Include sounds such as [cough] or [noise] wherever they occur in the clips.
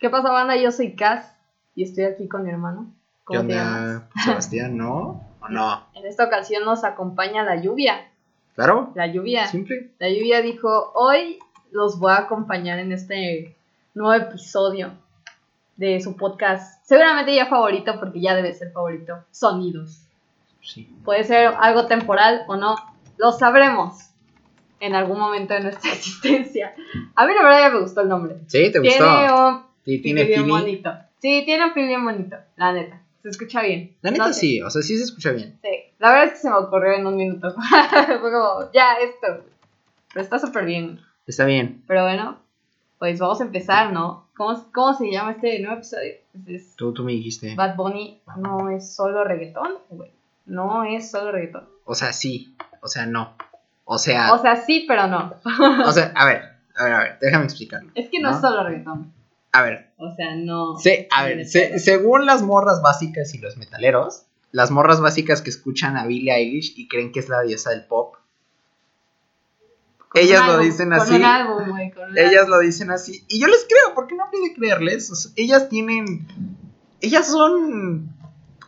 ¿Qué pasa, banda? Yo soy Cas y estoy aquí con mi hermano. ¿Qué ¿Cómo te llamas? Sebastián? ¿No? ¿O no? En esta ocasión nos acompaña la lluvia. ¿Claro? La lluvia. ¿Simple? La lluvia dijo, hoy los voy a acompañar en este nuevo episodio de su podcast. Seguramente ya favorito, porque ya debe ser favorito. Sonidos. Sí. Puede ser algo temporal o no. Lo sabremos en algún momento de nuestra [laughs] existencia. A mí la verdad ya me gustó el nombre. ¿Sí? ¿Te Tiene gustó? un Sí, ¿Tiene bien feeling? bonito. Sí, tiene un feel bien bonito, la neta. Se escucha bien. La neta No sé. sí, o sea, sí se escucha bien. Sí, la verdad es que se me ocurrió en un minuto. [laughs] Fue como, ya, esto. Pero está súper bien. Está bien. Pero bueno, pues vamos a empezar, ¿no? ¿Cómo, cómo se llama este nuevo episodio? Pues es Tú, tú me dijiste. Bad Bunny no es solo reggaetón, güey. No es solo reggaetón. O sea, sí. O sea, no. O sea, O sea, sí, pero no. o sea, [laughs] a ver, a ver, a ver, déjame explicarlo. Es que no, ¿No? es solo reggaetón. A ver, O sea, no. se- a ver, se- según las morras básicas y los metaleros, las morras básicas que escuchan a Billie Eilish y creen que es la diosa del pop, Con ellas lo álbum, dicen así. álbum, con ellas lo dicen así. Y yo les creo, porque no puede creerles. O sea, ellas tienen. Ellas son.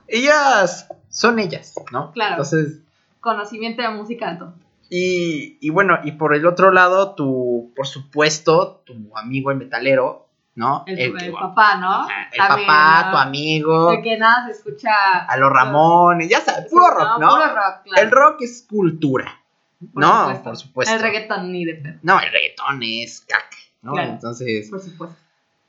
Ellas son ellas, ¿no? Claro. Entonces. conocimiento de música, todo. Y, y bueno, y por el otro lado, tu, por supuesto, tu amigo el metalero, ¿no? El, El, el papá, ¿no? Ajá, el También, papá, ¿no? tu amigo, De que nada se escucha. a los Ramones, ya sabes, puro Sí, rock, ¿no? Puro rock, claro. El rock es cultura, Por ¿no? supuesto. Por supuesto. El reggaetón ni de pedo, No, el reggaetón es caca, ¿no? Claro. Entonces, por supuesto.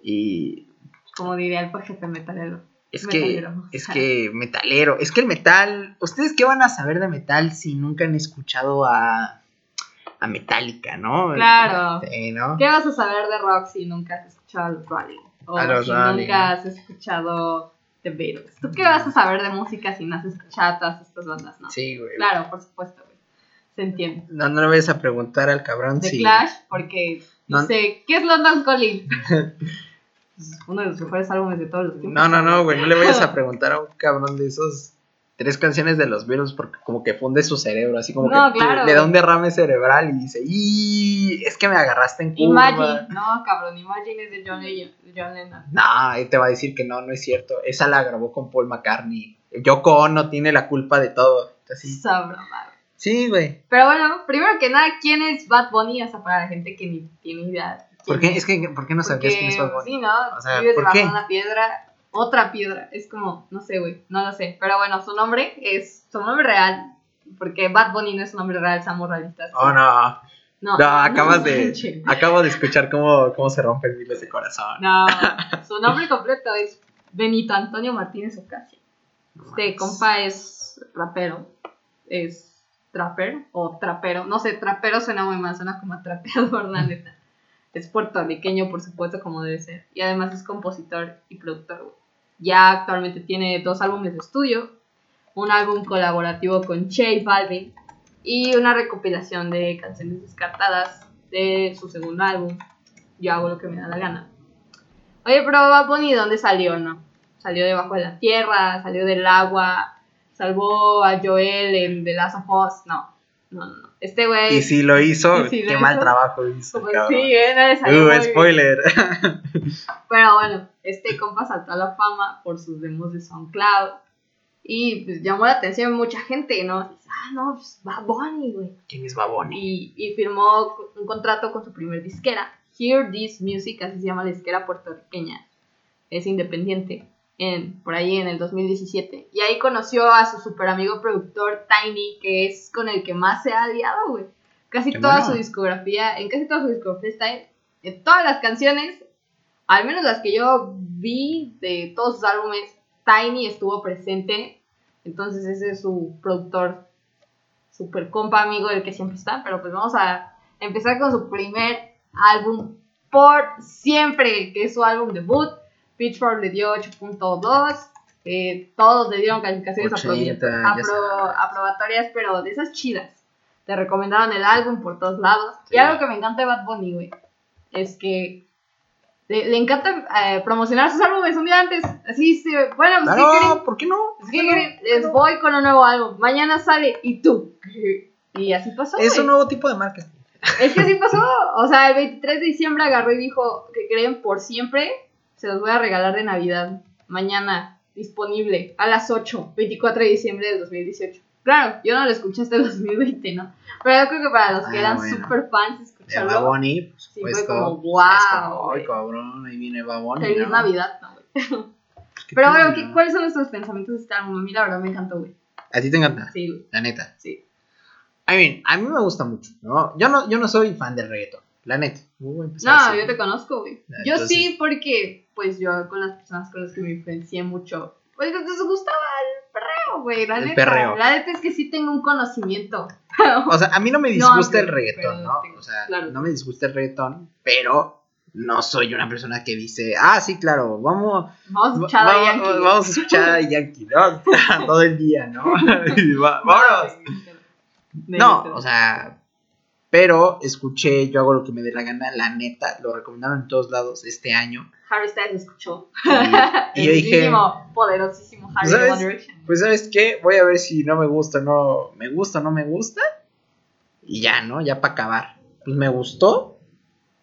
y Como diría el jefe metalero. es que, Metalero. es que metalero, es que el metal, ¿ustedes qué van a saber de metal si nunca han escuchado a, a Metallica, ¿no? Claro. Sí, ¿no? ¿Qué vas a saber de rock si nunca has escuchado a los Rolling? O A los si Rolling. nunca has escuchado The Beatles. ¿Tú qué vas a saber de música si no has escuchado todas estas bandas, no? Sí, güey. Claro, por supuesto, güey. Se entiende. No, no le vayas a preguntar al cabrón The si... Clash, porque No. dice, ¿qué es London Calling? [laughs] Uno de los mejores álbumes de todos los tiempos. No, no, no, güey, no le vayas a preguntar a un cabrón de esos tres canciones de los Beatles porque como que funde su cerebro, así como No, que claro. le da un derrame cerebral y dice, y es que me agarraste en curva. Imagine, no, cabrón, Imagine es de John, Lennon- John Lennon. No, y te va a decir que no, no es cierto. Esa la grabó con Paul McCartney. Yoko Ono tiene la culpa de todo. Así. Madre. Sí, güey. Pero bueno, primero que nada, ¿quién es Bad Bunny? O sea, para la gente que ni tiene idea. ¿Por qué? Es que, ¿por qué no sabías quién es Bad Bunny? Sí, ¿no? O sea, Vives ¿por qué? una piedra, otra piedra. Es como, no sé, güey, no lo sé. Pero bueno, su nombre es su nombre real. Porque Bad Bunny no es su nombre real, seamos realistas. Oh, no. No, No, acabas de. [laughs] Acabo de escuchar cómo, cómo se rompen miles de corazón. No, su nombre completo es Benito Antonio Martínez Ocasio. Este compa es rapero. Es trapper o trapero. No sé, trapero suena muy mal, suena como trapeador, [laughs] la neta. Es puertorriqueño, por supuesto, como debe ser. Y además es compositor y productor. Ya actualmente tiene dos álbumes de estudio, un álbum colaborativo con Che Balvin y una recopilación de canciones descartadas de su segundo álbum, Yo hago lo que me da la gana. Oye, pero Bad Bunny, ¿dónde salió, no? Salió debajo de la tierra, salió del agua, salvó a Joel en The Last of Us. No, no, no. Este güey. Y si lo hizo, [laughs] lo qué mal hizo, trabajo hizo. pues cabrón. sí, ¿eh? Uh, spoiler. Pero bueno, este compa saltó a la fama por sus demos de SoundCloud. Y pues llamó la atención de mucha gente, ¿no? Ah, no, pues Bad Bunny, güey. ¿Quién es Baboni? Y, y firmó un contrato con su primer disquera, Hear This Music, así se llama la disquera puertorriqueña. Es independiente, en, por ahí en el 2017. Y ahí conoció a su super amigo productor Tiny, que es con el que más se ha aliado, güey. Casi Qué toda bueno. su discografía, en casi toda su discografía está. En todas las canciones, al menos las que yo vi de todos sus álbumes, Tiny estuvo presente. Entonces ese es su productor super compa amigo del que siempre está, pero pues vamos a empezar con su primer álbum por siempre, que es su álbum debut. Pitchfork le dio 8.2, eh, todos le dieron calificaciones 80, aprobi- ya apro- aprobatorias, pero de esas chidas. Te recomendaron el álbum por todos lados. Sí. Y algo que me encanta de Bad Bunny, güey, es que le, le encanta eh, promocionar sus álbumes un día antes. Así, se, bueno, pues, ¿qué quieren? Claro, ¿por qué no? Es que creen? les voy con un nuevo álbum. Mañana sale y tú. [laughs] Y así pasó. Es güey. un nuevo tipo de marketing. Es que así pasó. O sea, el 23 de diciembre agarró y dijo que creen por siempre se los voy a regalar de Navidad. Mañana, disponible, a las 8, 24 de diciembre del 2018. Claro, yo no lo escuché hasta el 2020, ¿no? Pero yo creo que para los que Ah, eran bueno. super fans, escucharlo. Bad Bunny, por Sí, fue como, pues, es wow, como, Ay, cabrón, ahí viene Bunny. Feliz ¿no? Navidad, no, güey. Pues, ¿qué Pero bueno, ¿qué-? ¿cuáles son nuestros pensamientos de este álbum? A mí la verdad me encantó, güey. ¿A ti te encanta? Sí, güey. La neta. Sí. I mean, a mí me gusta mucho, ¿no? Yo no, yo no soy fan del reggaetón, la neta. A empezar No, yo te conozco, güey. Yo entonces- sí, porque pues yo con las personas con las que me influencié mucho, pues les gustaba el perreo, güey. La El neta. perreo. La neta es que sí tengo un conocimiento. [laughs] O sea, a mí no me No, disgusta el reggaetón, pero ¿no? tengo- O sea, claro. no me disgusta el reggaetón, pero no soy una persona que dice, ah, sí, claro, vamos, Vamos a va- escuchar a vamos, Yankee. vamos a escuchar a Yankee, ¿no? [laughs] Todo el día, ¿no? [laughs] Va- vámonos. No, o sea, pero escuché, yo hago lo que me dé la gana, la neta, lo recomendaron en todos lados este año. Harry Styles escuchó. Y, y yo dije, Poderosísimo, poderosísimo Harry ¿Sabes? One Direction. pues sabes qué, voy a ver si no me gusta, no me gusta, no me gusta. Y ya, ¿no? Ya para acabar. Pues me gustó.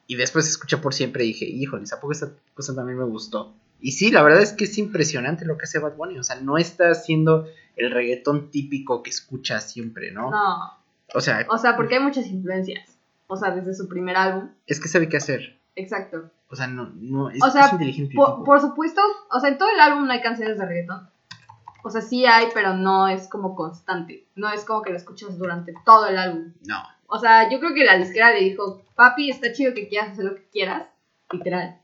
Y después escuché por siempre y dije, híjole, ¿a poco esta cosa también me gustó? Y sí, la verdad es que es impresionante lo que hace Bad Bunny. O sea, no está haciendo el reggaetón típico que escucha siempre, ¿no? No, O sea, o sea, porque hay muchas influencias. O sea, desde su primer álbum. es que sabe qué hacer. Exacto. O sea, no, no, es, O sea, es inteligente. el Por, por supuesto, o sea, en todo el álbum no hay canciones de reggaetón. O sea, sí hay, pero no es como constante. No es como que lo escuchas durante todo el álbum. No. O sea, yo creo que la disquera le dijo, papi, está chido que quieras hacer lo que quieras. Literal.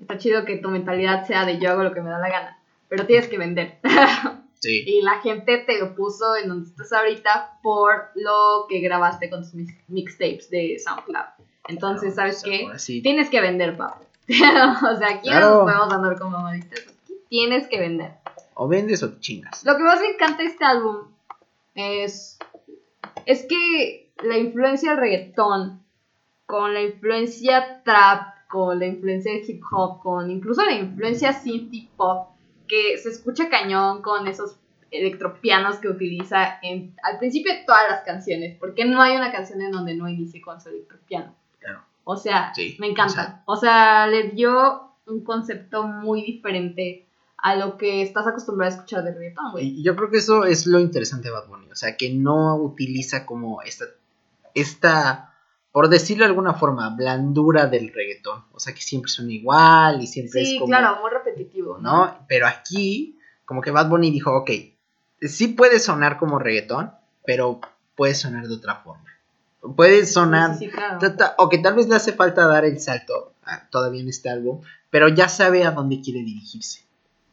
Está chido que tu mentalidad sea de yo hago lo que me da la gana. Pero tienes que vender. [laughs] Sí. y la gente te lo puso en donde estás ahorita por lo que grabaste con tus mix- mixtapes de SoundCloud. Entonces, Claro, ¿sabes qué? sí. Tienes que vender, papi. [laughs] o sea, aquí no Claro. nos podemos andar como mamadistas. Aquí tienes que vender. O vendes o chingas. Lo que más me encanta de este álbum es, es que la influencia del reggaetón, con la influencia trap, con la influencia del hip hop, con incluso la influencia synth pop, que se escucha cañón con esos electropianos que utiliza en, al principio de todas las canciones, porque no hay una canción en donde no inicie con su electropiano. Claro. O sea, Sí, me o encanta. sea- O sea, le dio un concepto muy diferente a lo que estás acostumbrado a escuchar de reggaetón, güey. Y yo creo que eso es lo interesante de Bad Bunny. O sea, que no utiliza como esta, esta, por decirlo de alguna forma, blandura del reggaetón. O sea, que siempre suena igual y siempre Sí, es como. claro, muy repetitivo, ¿no? Pero aquí, como que Bad Bunny dijo, ok, sí puede sonar como reggaetón, pero puede sonar de otra forma. Puede sonar. Sí, claro. O que tal vez le hace falta dar el salto ah, todavía en este álbum, pero ya sabe a dónde quiere dirigirse.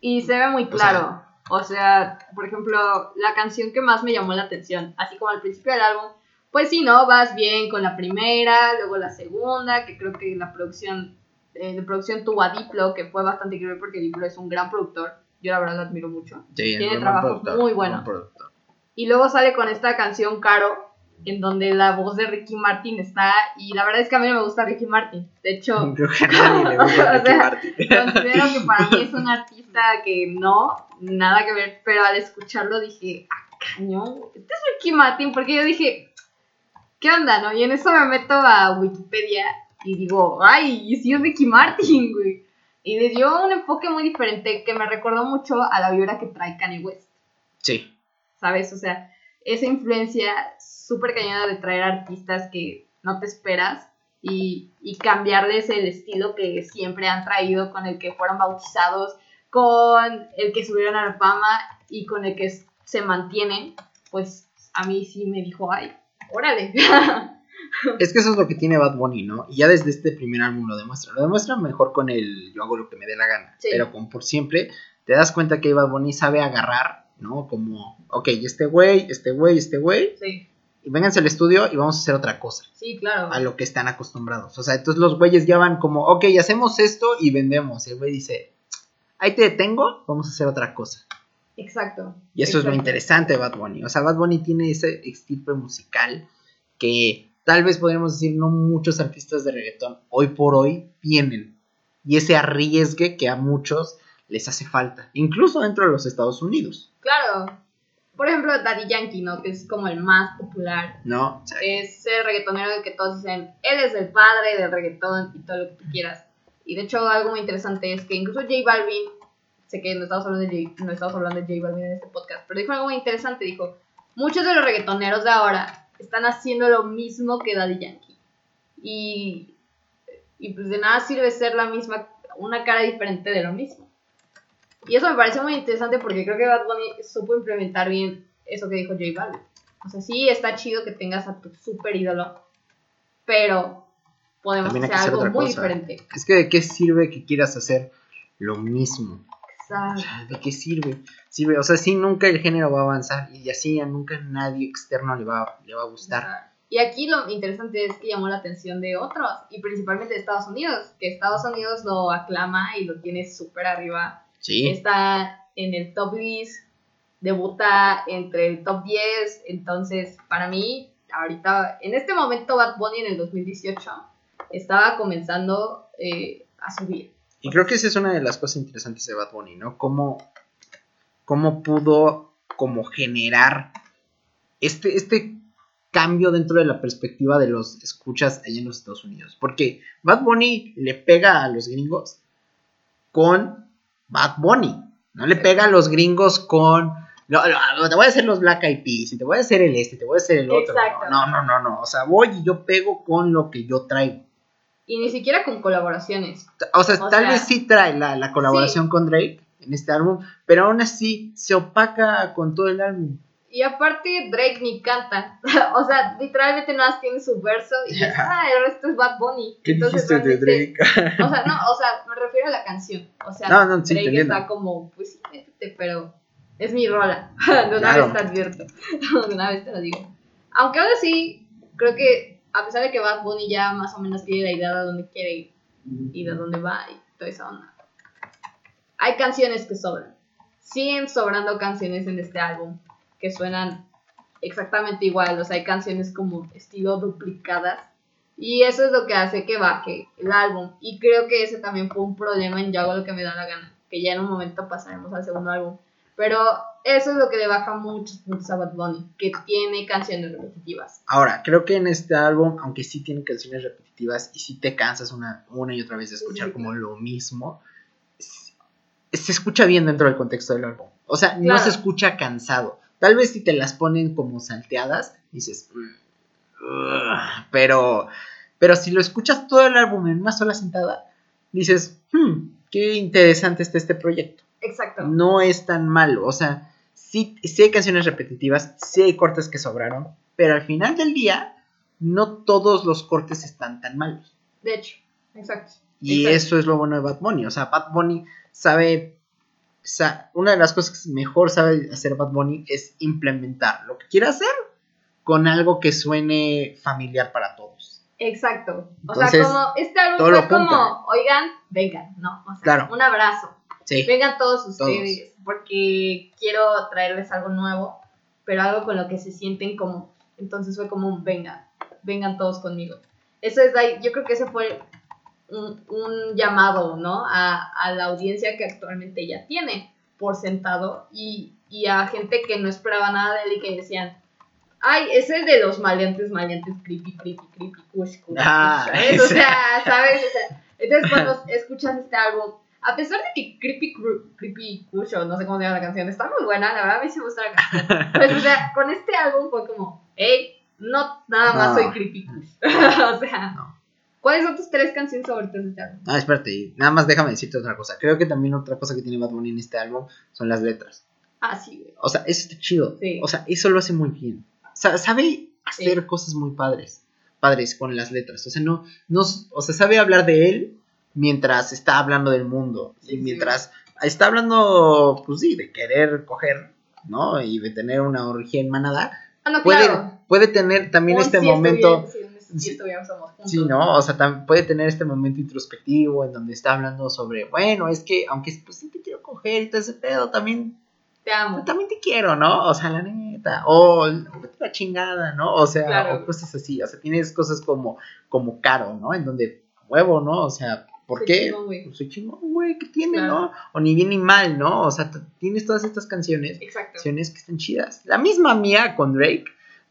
Y se ve muy O claro. O sea, por ejemplo, la canción que más me llamó la atención, así como al principio del álbum, pues sí, ¿no? Vas bien con la primera, luego la segunda, que creo que la producción, eh, de producción tuvo a Diplo, que fue bastante increíble porque Diplo es un gran productor. Yo la verdad lo admiro mucho. Sí, Tiene trabajos muy buen buenos. Y luego sale con esta canción Caro, en donde la voz de Ricky Martin está, y la verdad es que a mí no me gusta Ricky Martin. De hecho, [laughs] Creo que a nadie le gusta [laughs] O Ricky sea, Martin. [laughs] Considero que para mí es un artista que no, nada que ver, pero al escucharlo dije, ah, cañón, este es Ricky Martin, porque yo dije, ¿qué onda, no? Y en eso me meto a Wikipedia y digo, ay, y sí es Ricky Martin, güey. Y le dio un enfoque muy diferente que me recordó mucho a la vibra que trae Kanye West, Sí, ¿sabes? O sea, esa influencia súper cañona de traer artistas que no te esperas y, y cambiarles el estilo que siempre han traído, con el que fueron bautizados, con el que subieron a la fama y con el que se mantienen, pues a mí sí me dijo, ay, órale. [laughs] es que eso es lo que tiene Bad Bunny, ¿no? Y ya desde este primer álbum lo demuestra. Lo demuestra mejor con el Yo hago lo que me dé la gana. Sí. Pero con por siempre, te das cuenta que Bad Bunny sabe agarrar, ¿no? Como, ok, este güey, este güey, este güey. sí, Y vénganse al estudio y vamos a hacer otra cosa. sí, claro. A lo que están acostumbrados. O sea, entonces los güeyes ya van como, ok, hacemos esto y vendemos. Y el güey dice, ahí te detengo, vamos a hacer otra cosa. Exacto. Y eso es lo interesante de Bad Bunny. O sea, Bad Bunny tiene ese estirpe musical que tal vez podríamos decir no muchos artistas de reggaetón hoy por hoy tienen. Y ese arriesgue que a muchos les hace falta. Incluso dentro de los Estados Unidos. Claro. Por ejemplo, Daddy Yankee, ¿no? Que es como el más popular. ¿No? Es el reggaetonero que todos dicen, él es el padre del reggaetón y todo lo que tú quieras. Y de hecho, algo muy interesante es que incluso J Balvin, sé que no estamos hablando de J, no estamos hablando de J Balvin en este podcast, pero dijo algo muy interesante, dijo, muchos de los reggaetoneros de ahora están haciendo lo mismo que Daddy Yankee. Y, y pues de nada sirve ser la misma, una cara diferente de lo mismo. Y eso me parece muy interesante porque creo que Bad Bunny supo implementar bien eso que dijo J Balvin. O sea, sí está chido que tengas a tu super ídolo, pero podemos hacer hacer algo muy cosa. diferente. Es que de qué sirve que quieras hacer lo mismo. O Exacto. sea, ¿de qué sirve? Sirve, o sea, sí, nunca el género va a avanzar y así a nunca nadie externo le va, le va a gustar. Y aquí lo interesante es que llamó la atención de otros, y principalmente de Estados Unidos, que Estados Unidos lo aclama y lo tiene súper arriba. Sí, Está en el top 10, debuta entre el top 10, entonces para mí, ahorita, en este momento Bad Bunny en el 2018 estaba comenzando eh, a subir. Y creo que esa es una de las cosas interesantes de Bad Bunny, ¿no? Cómo, cómo pudo como generar este, este cambio dentro de la perspectiva de los escuchas allá en los Estados Unidos. Porque Bad Bunny le pega a los gringos con Bad Bunny. No le pega a los gringos con... No, te voy a hacer los Black Eyed Peas y te voy a hacer el este, te voy a hacer el otro. Exacto. No, no, no, no. O sea, voy y yo pego con lo que yo traigo. Y ni siquiera con colaboraciones. O sea, O tal sea, vez sí trae la, la colaboración con Drake en este álbum, pero aún así se opaca con todo el álbum. Y aparte Drake ni canta. [laughs] o sea, literalmente nada más tiene su verso y ya está, el resto es Bad Bunny. Entonces, realmente- O sea, no, o sea, me refiero a la canción. O sea, No, no, sí, Drake está como, pues sí, métete, pero es mi rola. [laughs] De una Claro. vez te advierto. De una vez te lo digo. Aunque ahora sí, creo que a pesar de que Bad Bunny ya más o menos tiene la idea de dónde quiere ir y de dónde va y toda esa onda, hay canciones que sobran. Siguen sobrando canciones en este álbum que suenan exactamente igual. O sea, hay canciones como estilo duplicadas. Y eso es lo que hace que baje el álbum. Y creo que ese también fue un problema en Yo hago lo que me da la gana. Que ya en un momento pasaremos al segundo álbum. Pero eso es lo que le baja muchos puntos a Bad Bunny. Que tiene canciones repetitivas. Ahora, creo que en este álbum, aunque sí tiene canciones repetitivas y sí te cansas una, una y otra vez de escuchar Sí, como lo mismo, se escucha bien dentro del contexto del álbum. O sea, no se escucha cansado. Tal vez si te las ponen como salteadas, dices, "Mm, ugh", pero, pero si lo escuchas todo el álbum en una sola sentada, dices, hmm, qué interesante está este proyecto Exacto. no es tan malo. O sea, sí, sí hay canciones repetitivas, sí hay cortes que sobraron, pero al final del día, no todos los cortes están tan malos. De hecho, exacto. Y Exacto. eso es lo bueno de Bad Bunny. O sea, Bad Bunny sabe. sa- una de las cosas que mejor sabe hacer Bad Bunny es implementar lo que quiere hacer con algo que suene familiar para todos. Exacto. O Entonces, sea, como este álbum fue como, oigan, vengan, ¿no? O sea, Claro. un abrazo. Sí. Vengan todos ustedes, porque quiero traerles algo nuevo, pero algo con lo que se sienten como. Entonces fue como un vengan, vengan todos conmigo. Eso es, yo creo que ese fue un, un llamado, ¿no? A, a la audiencia que actualmente ya tiene por sentado y, y a gente que no esperaba nada de él y que decían, ay, ese es de los maleantes, maleantes, creepy, creepy, creepy, kush, Ah, kush", ¿sabes? O ese. sea, [laughs] ¿sabes? O sea, entonces cuando escuchas este álbum, a pesar de que Creepy, Cru- Creepy Kush, o no sé cómo se llama la canción, está muy buena, la verdad a mí sí me gusta la canción. [laughs] Pues, o sea, con este álbum fue como, hey, no nada más No. soy Creepy [laughs] o sea, No. ¿cuáles son tus tres canciones favoritas de este álbum? Ah, espérate, nada más déjame decirte otra cosa. Creo que también otra cosa que tiene Bad Bunny en este álbum son las letras. Ah, sí, güey. O sea, eso está chido. Sí. O sea, eso lo hace muy bien. Sa- sabe hacer cosas muy padres. Padres con las letras. O sea, no, no, o sea, sabe hablar de él mientras está hablando del mundo. Y mientras está hablando, pues sí, de querer coger, ¿no? Y de tener una orgía en manada. Ah, no, Puede, claro. puede tener también este sí momento. sí, ¿no? O sea, tam- puede tener este momento introspectivo en donde está hablando sobre, bueno, es que aunque pues sí te quiero coger y todo ese pedo, también Te amo. también te quiero, ¿no? O sea, la neta. O, la chingada, ¿no? O sea, Claro. o cosas así. O sea, tienes cosas como, como caro, ¿no? En donde, huevo, ¿no? O sea, ¿por Soy qué? chingón, güey. Pues soy chingón, güey, ¿qué tiene, Claro. no? O ni bien ni mal, ¿no? O sea, tienes todas estas canciones, Exacto. canciones que están chidas. La misma mía con Drake.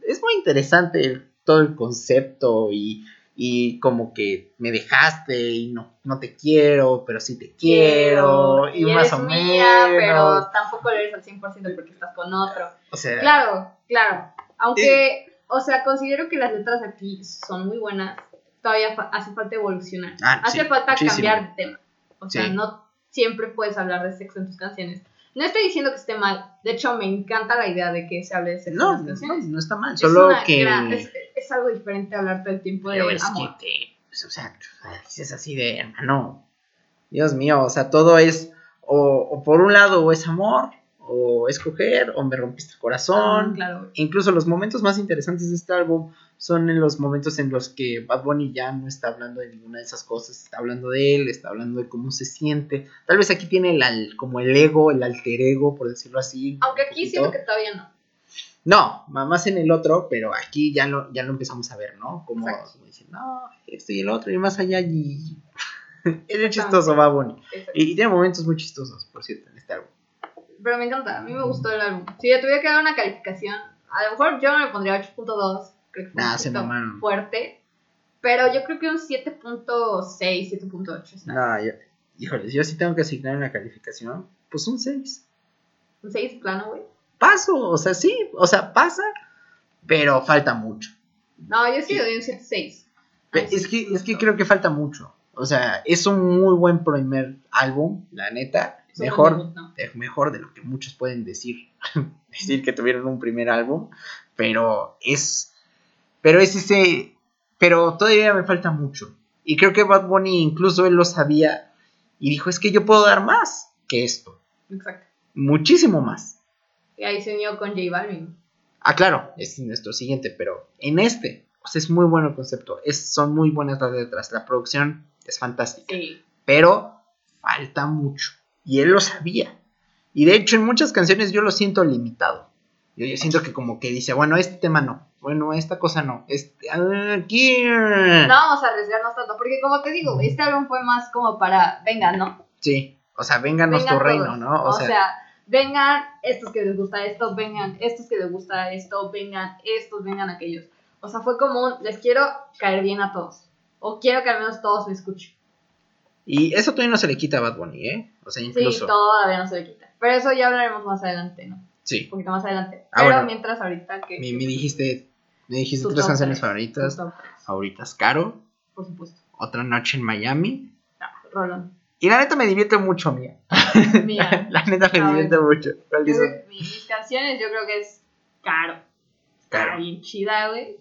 Es muy interesante el- todo el concepto y, y como que me dejaste y no, no te quiero, pero sí te quiero, y, más o mía, menos. pero tampoco lo eres al 100% porque estás con otro. O sea, Claro, claro. Aunque, o sea, considero que las letras aquí son muy buenas, todavía fa- hace falta evolucionar. Ah, hace sí, falta muchísimo. cambiar de tema. O sea, Sí. no siempre puedes hablar de sexo en tus canciones. No estoy diciendo que esté mal. De hecho, me encanta la idea de que se hable de sexo no, en las no, canciones. no está mal, Es solo que... gran- es, es algo diferente hablar todo el tiempo de Pero es amor. que te, pues, o sea, dices así de, hermano, Dios mío, o sea, todo es, o, o por un lado, o es amor, o es coger, o me rompiste el corazón. Ah, claro. Incluso los momentos más interesantes de este álbum son en los momentos en los que Bad Bunny ya no está hablando de ninguna de esas cosas, está hablando de él, está hablando de cómo se siente. Tal vez aquí tiene el, al- como el ego, el alter ego, por decirlo así. un Aunque aquí siento que todavía no. No, más en el otro, pero aquí ya lo, ya lo empezamos a ver, ¿no? Como, dicen, no, esto y el otro, y más allá, y. [laughs] es chistoso, va Bunny. Y tiene momentos muy chistosos, por cierto, en este álbum. Pero me encanta, a mí me gustó el álbum. Si yo tuviera que dar una calificación, a lo mejor yo no le pondría 8.2, creo que fue Nah, un poquito fuerte. Pero yo creo que un 7.6, 7.8. está. No, yo, híjoles, yo sí tengo que asignar una calificación, pues un 6. Un 6 plano, güey. Paso, o sea, sí, o sea, pasa, pero falta mucho. No, yo sí le doy un 7.6. Pe- Es que, es que creo que falta mucho. O sea, es un muy buen primer álbum, la neta. Mejor, debut, ¿no? es mejor de lo que muchos pueden decir. [laughs] decir que tuvieron un primer álbum. Pero es. Pero es ese. Pero todavía me falta mucho. Y creo que Bad Bunny incluso él lo sabía. Y dijo: Es que yo puedo dar más que esto. Exacto. Muchísimo más. Y ahí se unió con J Balvin. Ah, claro, es nuestro siguiente, pero en este, o sea, es muy bueno el concepto. Es, son muy buenas las letras. La producción es fantástica. Sí. pero falta mucho. Y él lo sabía. Y de hecho en muchas canciones yo lo siento limitado. Yo, yo siento que como que dice, bueno, este tema no, bueno, esta cosa no, este, ah, aquí... No vamos a arriesgarnos tanto, porque como te digo, este álbum fue más como para, venga, ¿no? Sí, o sea, vénganos Vengan tu reino, todos. ¿no? O, sea, vengan estos que les gusta esto, vengan estos que les gusta esto, vengan estos, vengan aquellos. O sea, fue como un, les quiero caer bien a todos. O quiero que al menos todos me escuchen. y eso todavía no se le quita a Bad Bunny, ¿eh? O sea, Sí, incluso... todavía no se le quita. Pero eso ya hablaremos más adelante, ¿no? Sí, Un poquito más adelante. Ah, Pero bueno. mientras ahorita que... me, me dijiste, me dijiste tu tres canciones favoritas. Favoritas, Caro, Por supuesto. Otra Noche en Miami. Ah, Rolón. Y la neta me divierte mucho, mía. [laughs] Mía. [laughs] la neta me divierte mucho. ¿Cuál dice? mis canciones yo creo que es Caro. Caro. bien chida, güey.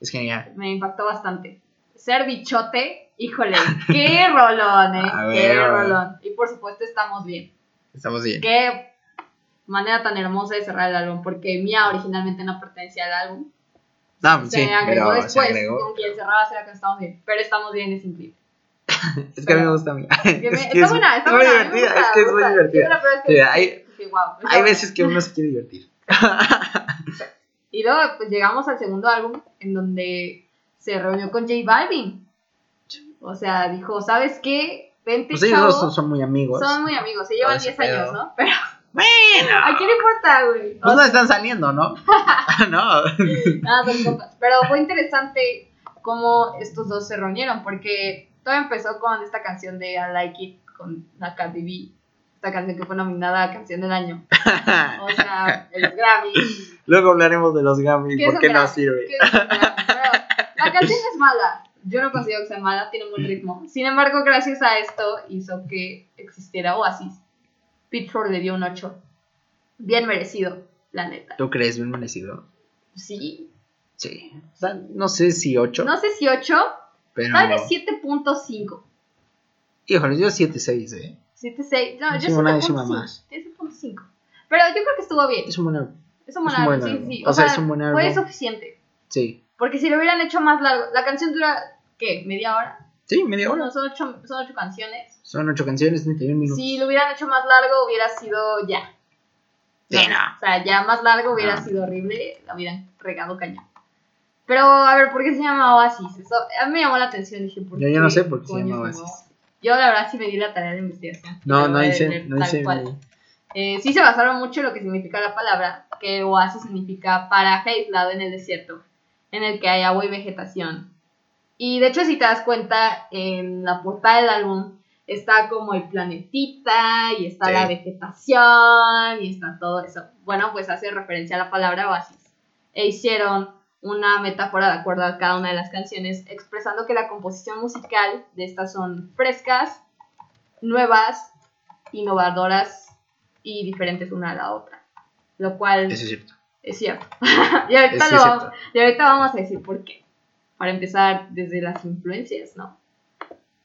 Es genial. me impactó bastante. Ser bichote, híjole, [laughs] qué rolón, eh. A qué ver. rolón. Y por supuesto, estamos bien. Estamos bien. Qué manera tan hermosa de cerrar el álbum, porque Mía originalmente no pertenecía al álbum. No, Se sí, agregó pero después, se agregó. con quien cerraba será que estamos bien. Pero estamos bien, es increíble. [laughs] Es que a mí me gusta a mí. [laughs] Que me- Es que está es, buena, está es muy buena. divertida. gusta, Es que es muy divertida. Es que Sí, sí, hay- dije, "Guau, está Hay buena". veces que uno se quiere divertir. [laughs] Y luego, pues llegamos al segundo álbum, en donde se reunió con J Balvin. O sea, dijo, ¿sabes qué? Vente, Pues ellos chavo. son, son muy amigos. Son muy amigos, se llevan Todo ese 10 años. ¿no? Pero Bueno. ¿a quién le importa, güey? Pues no están saliendo, ¿no? [laughs] [laughs] no. Nada, son compas. Pero fue interesante cómo estos dos se reunieron, porque todo empezó con esta canción de I Like It con la Cardi B. Esta canción que fue nominada a Canción del Año. O sea, los Grammys. [laughs] Luego hablaremos de los Grammys. ¿Qué es ¿Por un qué no Grammy? sirve? La canción es mala. Yo no considero que sea mala, tiene un buen ritmo. Sin embargo, gracias a esto hizo que existiera Oasis. Pitchfork le dio un 8. Bien merecido, la neta. ¿Tú crees bien merecido? Sí. Sí. O sea, no sé si 8, No sé si 8, pero. tal vez 7.5. Híjole, yo 7-6, ¿eh? 7.6. No, Es yo una décima 7.5. más. 7.5. Pero yo creo que estuvo bien. Es un buen álbum. Es un buen es un buen álbum, sí, álbum. sí. O sea, es un buen álbum. Fue suficiente. Sí. Porque si lo hubieran hecho más largo, la canción dura, ¿qué? ¿Media hora? Sí, media hora. No, son 8 son ocho canciones. Son 8 canciones, 31 minutos. Si lo hubieran hecho más largo, hubiera sido ya. Sí, no. O sea, ya más largo hubiera No. sido horrible, la hubieran regado cañón. Pero, a ver, ¿por qué se llama Oasis? Eso, a mí me llamó la atención, dije, ¿por Yo- qué? yo no sé por qué se llama Oasis. Yo, la verdad, sí me di la tarea de investigación. No, no leer no cual. Eh, sí se basaron mucho en lo que significa la palabra, que oasis significa paraje aislado en el desierto, en el que hay agua y vegetación. Y de hecho, si te das cuenta, en la portada del álbum está como el planetita y está Sí. la vegetación y está todo eso. Bueno, pues hace referencia a la palabra oasis. E hicieron una metáfora de acuerdo a cada una de las canciones, expresando que la composición musical de estas son frescas, nuevas, innovadoras y diferentes una a la otra. Lo cual Eso es cierto. es cierto. [laughs] y, ahorita lo- cierto. y ahorita vamos a decir por qué. Para empezar, desde las influencias, ¿no?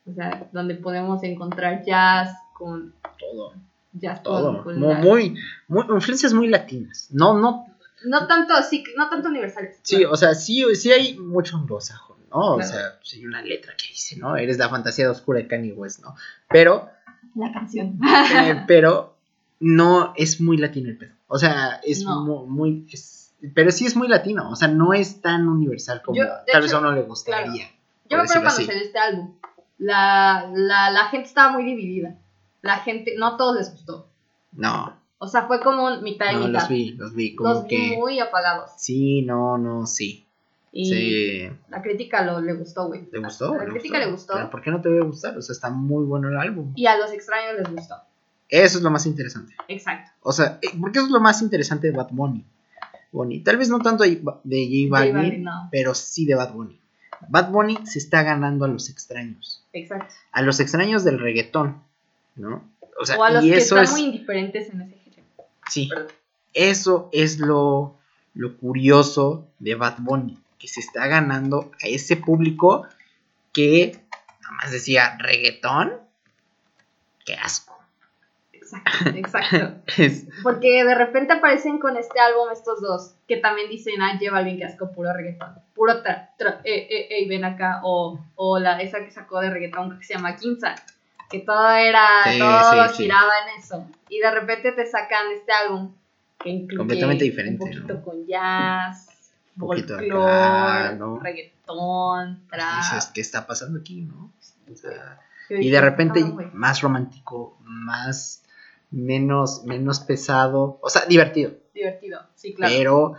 O sea, donde podemos encontrar jazz con Todo. jazz Todo. con, Muy, la- muy, muy- influencias muy latinas. No, no. no tanto sí, no tanto universales. Sí, claro. o sea, sí, sí hay mucho anglosajón, ¿no? O sea, hay una letra que dice, ¿no? Eres la fantasía oscura de Kanye West, ¿no? Pero, la canción. eh, pero no es muy latino el pedo. O sea, es No. mu- muy. es- pero sí es muy latino. O sea, no es tan universal como Yo, tal vez a uno le gustaría. Yo me acuerdo cuando salió este álbum. La, la, la gente estaba muy dividida. La gente, no a todos les gustó. No, O sea, fue como mitad y no, mitad. los vi, los vi. Como Los vi muy apagados. Sí, no, no, sí. Y Sí. la crítica lo, le gustó, güey. ¿Te gustó? A la crítica le gustó. Pero ¿por qué no te debe gustar? O sea, está muy bueno el álbum. Y a los extraños les gustó. Eso es lo más interesante. Exacto. O sea, eh, porque eso es lo más interesante de Bad Bunny. Bunny. Tal vez no tanto de, J Balvin, J Balvin, no. pero sí de Bad Bunny. Bad Bunny se está ganando a los extraños. Exacto. A los extraños del reggaetón, ¿no? O sea, o a los y que eso están es. muy indiferentes en ese género. Sí, Perdón. eso es lo, lo curioso de Bad Bunny. Que se está ganando a ese público que nada más decía reggaetón. Qué asco. Exacto, exacto. [laughs] Es, Porque de repente aparecen con este álbum estos dos, que también dicen, ah, lleva bien que asco, puro reggaetón. Puro tra, tra- eh, eh, eh, ven acá. O, o la, esa que sacó de reggaetón que se llama Quinza. Que todo era, Sí, todo sí, sí. giraba en eso. Y de repente te sacan este álbum que incluye Completamente diferente, un poquito ¿no? con jazz, Un poquito acá, folclore, ¿no? reggaetón, trap. dices, ¿qué está pasando aquí, no? O sea, Yo y de repente "Ah, güey". más romántico, más menos menos pesado, o sea, divertido, divertido, sí, claro. pero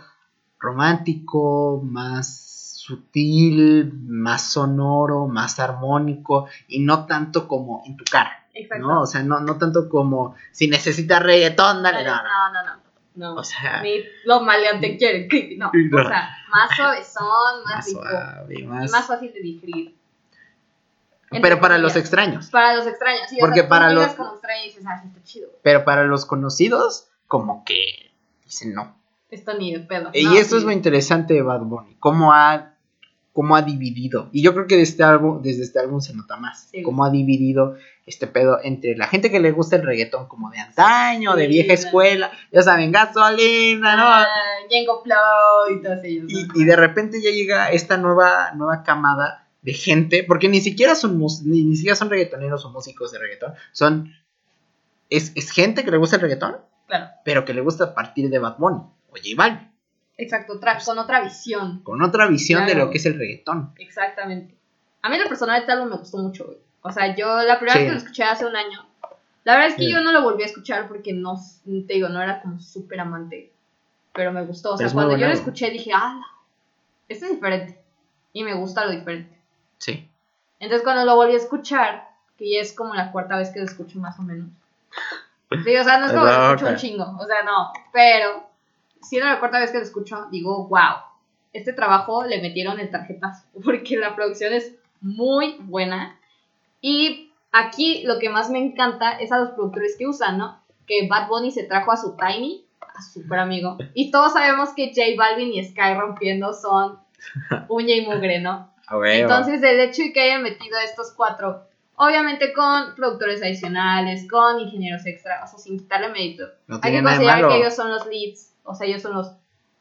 romántico, más sutil, más sonoro, más armónico y no tanto como en tu cara, Exacto. ¿no? O sea, no, no tanto como si necesitas reggaetón, dale, no, no. no, no, no. O sea, Ni maleantes quieren, creepy, no. No. O sea, más suavezón, más, más rico. suave, Y más... más fácil de digerir. Pero para los extraños. Para los extraños, sí. Porque o sea, tú para los- y dices, ah, sí, está chido. Pero para los conocidos, como que dicen no. Esto ni de pedo. Y No, esto sí. es lo interesante de Bad Bunny, cómo ha, cómo ha dividido. Y yo creo que de este álbum, desde este álbum se nota más. Sí. Cómo ha dividido este pedo entre la gente que le gusta el reggaetón como de antaño, de vieja la- escuela, ya saben, gasolina, ¿no? Ah, Django Flow y ¿no? y de repente ya llega esta nueva, nueva camada de gente, porque ni siquiera son ni, ni siquiera son reggaetoneros o músicos de reggaetón, son es, es gente que le gusta el reggaetón, Claro, pero que le gusta a partir de Bad Bunny o J Balvin, exacto. otra- con otra visión. con otra visión de lo que es el reggaetón. Exactamente. A mí lo personal este álbum me gustó mucho, güey. O sea, yo la primera Sí. vez que lo escuché hace un año, la verdad es que Sí. yo no lo volví a escuchar porque no, te digo, no era como súper amante, pero me gustó. O sea, cuando yo lo escuché dije, ah, este es diferente. Y me gusta lo diferente. Sí. Entonces cuando lo volví a escuchar, que ya es como la cuarta vez que lo escucho más o menos. Sí, o sea, no es [laughs] como que lo escucho un chingo, o sea, no, pero siendo la cuarta vez que lo escucho, digo, wow, este trabajo le metieron el tarjetazo, [laughs] porque la producción es muy buena. Y aquí lo que más me encanta es a los productores que usan, ¿no? Que Bad Bunny se trajo a su Tiny, a su super amigo, y todos sabemos que J Balvin y Sky rompiendo son [laughs] uña y mugre, ¿no? Entonces, el hecho de que hayan metido estos cuatro, obviamente con productores adicionales, con ingenieros extra, o sea, sin quitarle mérito, no hay que considerar que ellos son los leads, o sea, ellos son los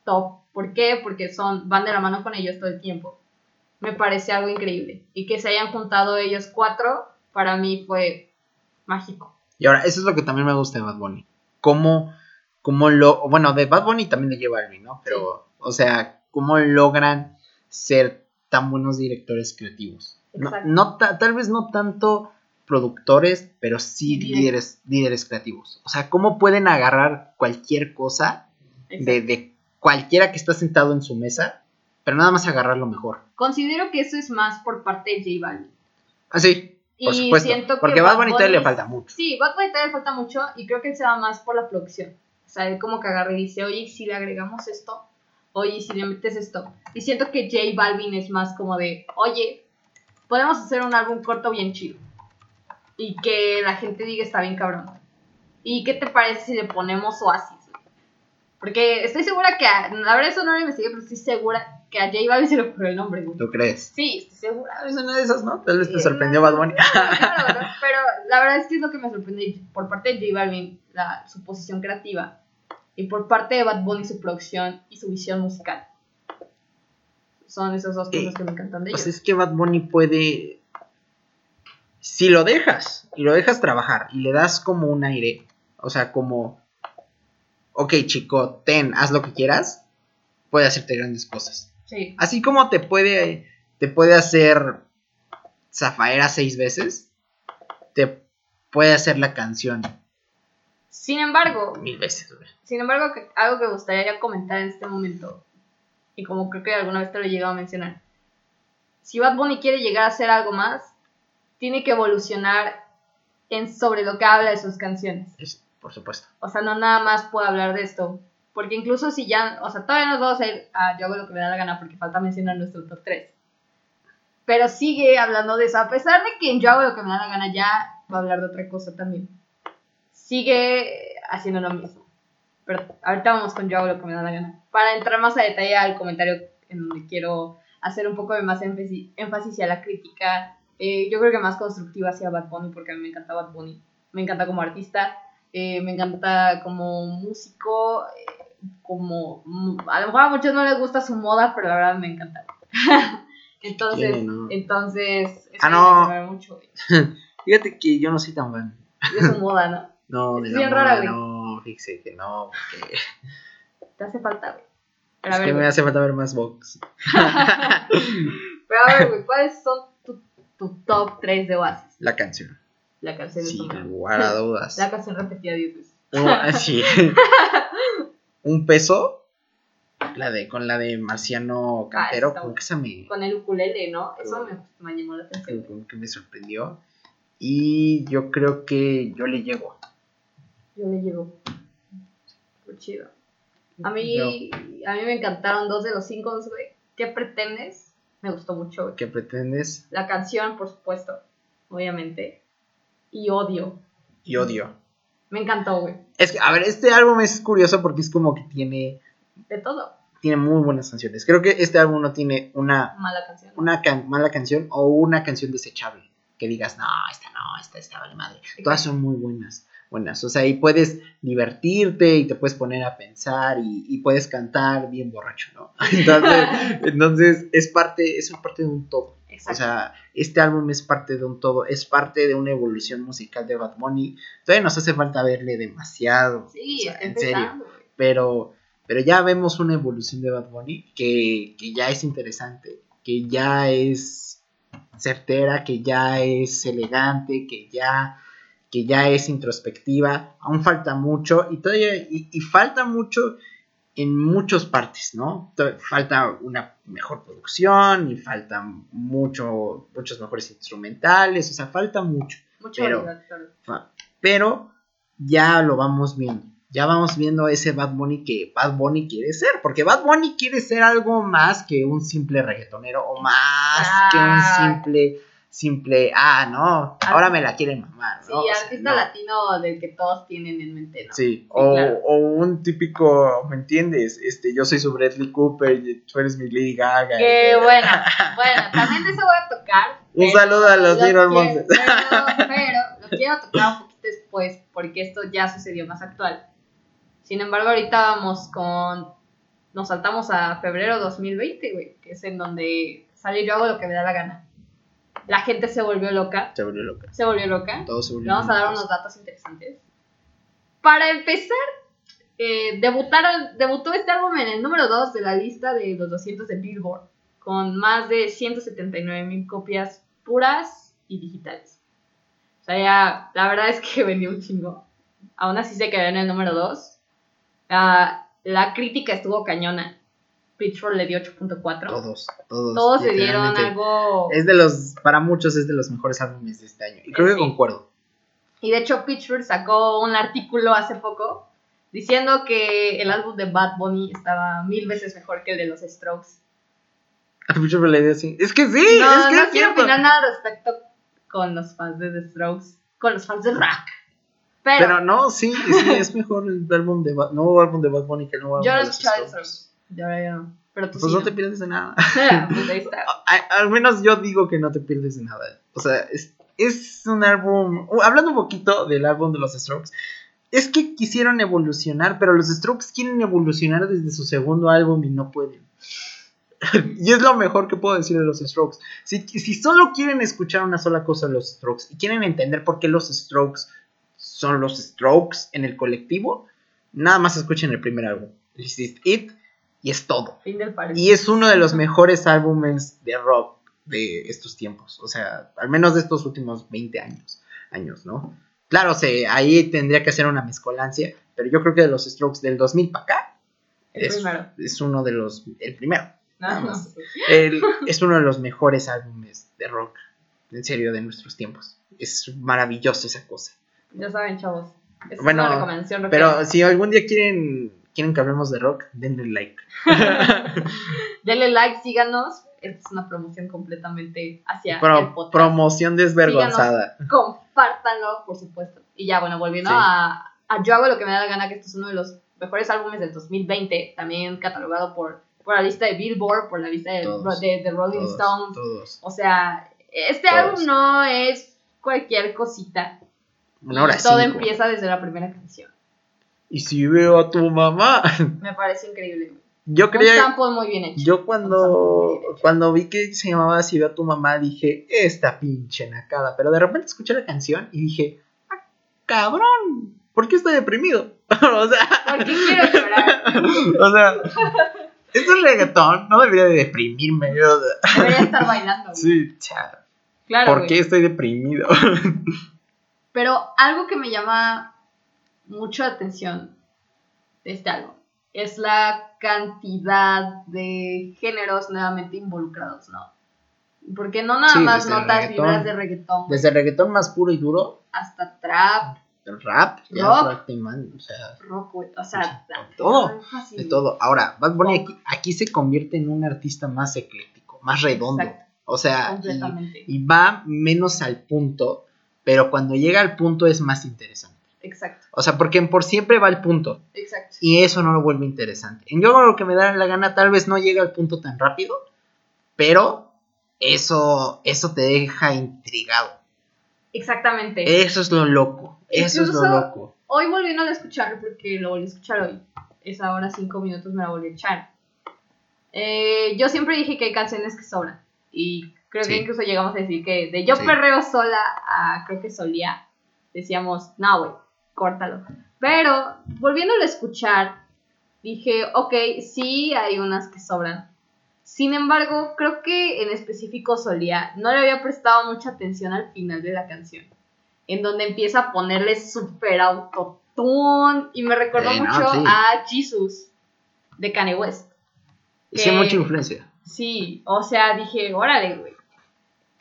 top. ¿Por qué? Porque son, van de la mano con ellos todo el tiempo. Me parece algo increíble. Y que se hayan juntado ellos cuatro, para mí fue mágico. Y ahora, eso es lo que también me gusta de Bad Bunny. Cómo, cómo lo. Bueno, de Bad Bunny también de J Balvin, ¿no? Pero, o sea, cómo logran ser tan buenos directores creativos. No, no ta- tal vez no tanto productores, pero sí líderes, líderes creativos. O sea, cómo pueden agarrar cualquier cosa de, de cualquiera que está sentado en su mesa, pero nada más agarrar lo mejor. Considero que eso es más por parte de J Balvin. Ah, sí, por Y supuesto. siento que Porque Bad Bad Bunny todavía le falta mucho. Sí, Bad Bunny todavía le falta mucho y creo que él se va más por la producción. O sea, él como que agarra y dice, oye, si le agregamos esto, oye, si le metes esto. Y siento que J Balvin es más como de, oye, podemos hacer un álbum corto bien chido. Y que la gente diga está bien cabrón. ¿Y qué te parece si le ponemos Oasis? Porque estoy segura que, a, la verdad eso no lo investigué, pero estoy segura que a J Balvin se le ocurrió el nombre, güey. ¿Tú crees? Sí, estoy segura. Es una de esas, ¿no? Tal vez te sorprendió no, Bad Bunny. Pero la verdad es que es lo que me sorprende por parte de J Balvin, la, su posición creativa, y por parte de Bad Bunny, su producción y su visión musical. Son esas dos cosas Eh, que me encantan de ellos. Pues es que Bad Bunny puede. Si lo dejas, y lo dejas trabajar, y le das como un aire, o sea, como. Ok, chico, ten, haz lo que quieras, puede hacerte grandes cosas. Sí, Así como te puede. Te puede hacer. Zafaera seis veces, te puede hacer la canción sin embargo, mil veces, güey. sin embargo, que- algo que me gustaría comentar en este momento, y como creo que alguna vez te lo he llegado a mencionar, si Bad Bunny quiere llegar a hacer algo más, tiene que evolucionar en sobre lo que habla de sus canciones. Es- por supuesto. O sea, no nada más puedo hablar de esto. Porque incluso si ya, o sea, todavía nos vamos a ir a yo hago lo que me da la gana porque falta mencionar nuestro top 3. Pero sigue hablando de eso, a pesar de que en yo hago lo que me da la gana ya va a hablar de otra cosa también. Sigue haciendo lo mismo. Pero ahorita vamos con yo hago lo que me da la gana. Para entrar más a detalle al comentario en donde quiero hacer un poco de más énfasis, énfasis a la crítica, eh, yo creo que más constructiva hacia Bad Bunny porque a mí me encanta Bad Bunny. Me encanta como artista, eh, me encanta como músico, eh, como... A lo mejor a muchos no les gusta su moda, pero la verdad me encanta. [laughs] entonces, entonces... eso Ah, me no. mucho. [laughs] Fíjate que yo no soy tan fan. Es su moda, ¿no? No, Es de bien rara, no, fíjese que no, porque Te hace falta, güey. Pero a es ver, que me hace falta ver más box. Pero a ver, güey, ¿cuáles son tu, tu top 3 de Oasis? La canción, La canción de sin tu- lugar a dudas. La canción repetida 10 veces. No, así. [laughs] Un peso, la de con la de Marciano Cantero, está como que esa me, Con el ukulele, ¿no? Eso me, me llamó la atención. como que me sorprendió. Y yo creo que yo le llego. Yo le llego. Fue chido. A mí, a mí me encantaron dos de los cinco, güey. ¿Qué pretendes? Me gustó mucho, güey. ¿Qué pretendes? La canción, por supuesto, obviamente. Y odio. Y odio. Me encantó, güey. Es que, a ver, este álbum es curioso porque es como que tiene, De todo. tiene muy buenas canciones. Creo que este álbum no tiene una Mala canción. una can- mala canción o una canción desechable. Que digas, no, esta no, esta está vale madre. Todas son muy buenas. Buenas. O sea, y puedes divertirte y te puedes poner a pensar y, y puedes cantar bien borracho, ¿no? [laughs] Entonces, entonces es parte, es parte de un todo. O Exacto. sea, este álbum es parte de un todo, es parte de una evolución musical de Bad Bunny. Todavía nos hace falta verle demasiado. sí, o sea, en serio pero, pero ya vemos una evolución de Bad Bunny que, que ya es interesante, que ya es certera, que ya es elegante, que ya, que ya es introspectiva. Aún falta mucho y todavía y, y falta mucho en muchas partes, ¿no? Falta una mejor producción y falta mucho, muchos mejores instrumentales, o sea, falta mucho Mucho pero- fa- pero ya lo vamos viendo. Ya vamos viendo ese Bad Bunny que Bad Bunny quiere ser. Porque Bad Bunny quiere ser algo más que un simple reggaetonero. O más que un Ah. simple, simple. Ah, no. Ahora me la quieren mamar. Sí, ¿no? O sea, artista no. latino del que todos tienen en mente, ¿no? Sí, o, claro. o un típico, ¿me entiendes? Este, yo soy su Bradley Cooper y tú eres mi Lady Gaga. Qué y- bueno. Bueno, también de eso voy a tocar. [laughs] Un saludo a los lo Little Monsters. Pero, pero [laughs] lo quiero tocar un poquito después porque esto ya sucedió más actual. Sin embargo, ahorita vamos con. Nos saltamos a febrero 2020, güey, que es en donde sale yo hago lo que me da la gana. La gente se volvió loca. Se volvió loca. Se volvió loca. Todos se volvieron vamos a dar unos datos interesantes. Para empezar, eh, debutaron, debutó este álbum en el número 2 de la lista de los 200 de Billboard, con más de 179 mil copias puras y digitales. O sea, ya, la verdad es que [laughs] vendió un chingo. Aún así se quedó en el número 2. Ah, la crítica estuvo cañona. Pitchfork le dio 8.4. Todos, todos. Todos se dieron algo. Es de los, para muchos es de los mejores álbumes de este año. Y creo que concuerdo. Y de hecho, Pitchfork sacó un artículo hace poco diciendo que el álbum de Bad Bunny estaba mil veces mejor que el de los Strokes. A Future le dio así. Es que sí, no, es que no es quiero cierto. opinar nada al respecto con los fans de The Strokes, con los fans de rock. Pero, Pero no, sí, sí, es mejor el álbum de Bad, nuevo álbum de Bad Bunny que el nuevo álbum de los Strokes. Yo, yo no. Pero tú Pues sí. no te pierdes de nada. [laughs] pues ahí está. [laughs] A- al menos yo digo que no te pierdes de nada. O sea, es, es un álbum. Hablando un poquito del álbum de los Strokes, es que quisieron evolucionar, pero los Strokes quieren evolucionar desde su segundo álbum y no pueden. [laughs] y es lo mejor que puedo decir de los Strokes. Si, si solo quieren escuchar una sola cosa de los Strokes y quieren entender por qué los Strokes son los Strokes en el colectivo, nada más escuchen el primer álbum. This is It y es todo. Fin del. Y es uno de los mejores álbumes de rock de estos tiempos. O sea, al menos de estos últimos 20 años. años ¿no? Claro, se, ahí tendría que hacer una mezcolancia. Pero yo creo que de los Strokes del 2000 para acá. El es, primero. es uno de los. El primero. No. El- es uno de los mejores álbumes de rock. En serio, de nuestros tiempos. Es maravilloso esa cosa. Ya saben, chavos. Esa Bueno, es una recomendación rockera. Pero si algún día quieren, quieren que hablemos de rock, denle like. [laughs] Denle like, síganos. Esta es una promoción completamente hacia el podcast. promoción desvergonzada. Compártanlo, por supuesto. Y ya, bueno, volviendo Sí. a, a Yo hago lo que me da la gana, que este es uno de los mejores álbumes del 2020, también catalogado por, por la lista de Billboard, por la lista de, Todos, de, de Rolling Todos, Stones. todos. O sea, este álbum no es cualquier cosita. Una hora todo cinco. empieza desde la primera canción. Y si veo a tu mamá. [laughs] Me parece increíble. Yo Un creía. sample muy bien hecho. Yo cuando, cuando vi que se llamaba Si veo a tu mamá, dije, esta pinche nacada. Pero de repente escuché la canción y dije, ah, cabrón, ¿por qué estoy deprimido? [laughs] o sea, Porque quiero llorar. [laughs] o sea, esto es reggaetón, no debería de deprimirme. o sea, Debería estar bailando. güey. sí, cha, Claro, ¿por güey. qué estoy deprimido? Pero algo que me llama mucho la atención de este álbum es la cantidad de géneros nuevamente involucrados, ¿no? Porque no nada Sí, más notas vibras de reggaetón, Desde el reggaetón más puro y duro, hasta trap, rap, ya Rock. prácticamente, o sea, rock, o sea, de todo, de todo. Ahora, Bad Bunny aquí, aquí se convierte en un artista más ecléctico, más redondo. Exacto, O sea, y va menos al punto, pero cuando llega al punto es más interesante. Exacto, O sea, porque en por siempre va al punto exacto. y eso no lo vuelve interesante. En yo lo que me da la gana, tal vez no llega al punto tan rápido, pero eso, eso te deja intrigado. Exactamente. Eso es lo loco. Eso es lo loco. Hoy volviendo a escucharlo, porque lo volví a escuchar hoy, esa hora cinco minutos me la volví a echar. Eh, yo siempre dije que hay canciones que sobran. Y creo que incluso llegamos a decir que de Yo Sí. Perreo Sola a creo que Solía, decíamos, no, güey, córtalo. Pero volviéndolo a escuchar, dije, ok, sí hay unas que sobran. Sin embargo, creo que en específico Solía no le había prestado mucha atención al final de la canción en donde empieza a ponerle super autotune y me recordó Eh, no, mucho sí. a Jesus de Kanye West. Que- mucha influencia. Sí, o sea, dije, órale, güey.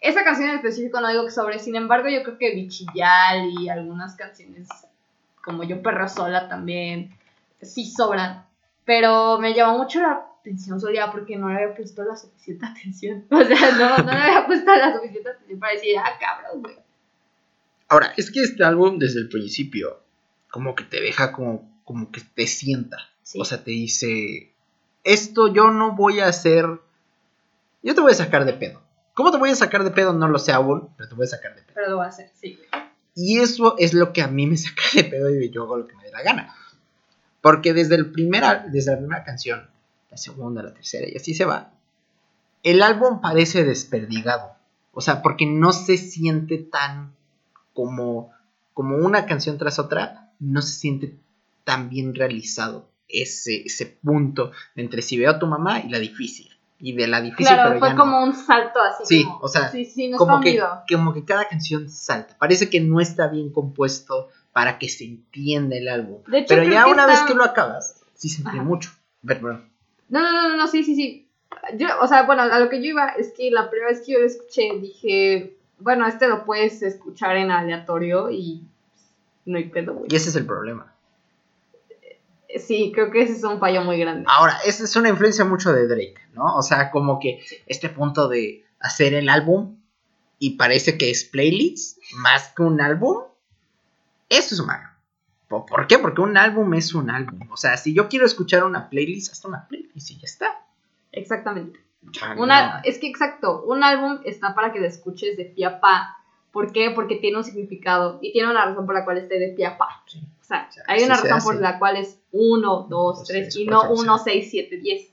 Esa canción en específico no digo que sobre, sin embargo, yo creo que Bichillal y algunas canciones como Yo Perro Sola también sí sobran. Pero me llamó mucho la atención Solia porque no le había puesto la suficiente [laughs] atención. O sea, no, no le había puesto la suficiente atención para decir, ah, cabrón, güey. Ahora, es que este álbum desde el principio como que te deja como, como que te sienta. Sí. O sea, te dice, esto yo no voy a hacer, yo te voy a sacar de pedo. ¿Cómo te voy a sacar de pedo? No lo sé aún, pero te voy a sacar de pedo. Pero lo voy a hacer, sí. Y eso es lo que a mí me saca de pedo y yo hago lo que me dé la gana. Porque desde, el primera, desde la primera canción, la segunda, la tercera y así se va, el álbum parece desperdigado. O sea, porque no se siente tan como, como una canción tras otra, no se siente tan bien realizado ese, ese punto entre si veo a tu mamá y la difícil. Y de la difícil, Claro, pero fue ya no. como un salto así. Sí, como- o sea, sí, sí, como que, como que cada canción salta. Parece que no está bien compuesto para que se entienda el álbum. De hecho, Pero ya una está- vez que lo acabas, sí se entiende mucho. Ver, perdón. No, no, no, no, sí, sí, sí. Yo, o sea, bueno, a lo que yo iba es que la primera vez que yo lo escuché dije, bueno, este lo puedes escuchar en aleatorio y no hay pedo, güey. Y ese es el problema. Sí, creo que ese es un fallo muy grande. Ahora, esa es una influencia mucho de Drake, ¿no? O sea, como que este punto de hacer el álbum y parece que es playlist más que un álbum, eso es malo. ¿Por qué? Porque un álbum es un álbum. O sea, si yo quiero escuchar una playlist, hasta una playlist y ya está. Exactamente. Una, no. Es que exacto, un álbum está para que lo escuches de pie a pa. ¿Por qué? Porque tiene un significado y tiene una razón por la cual esté de pie a pa. Sí. O sea, O sea, hay una se razón por la cual es 1, 2, Dos, 3 tres, y no 1, sí. 6, 7, 10.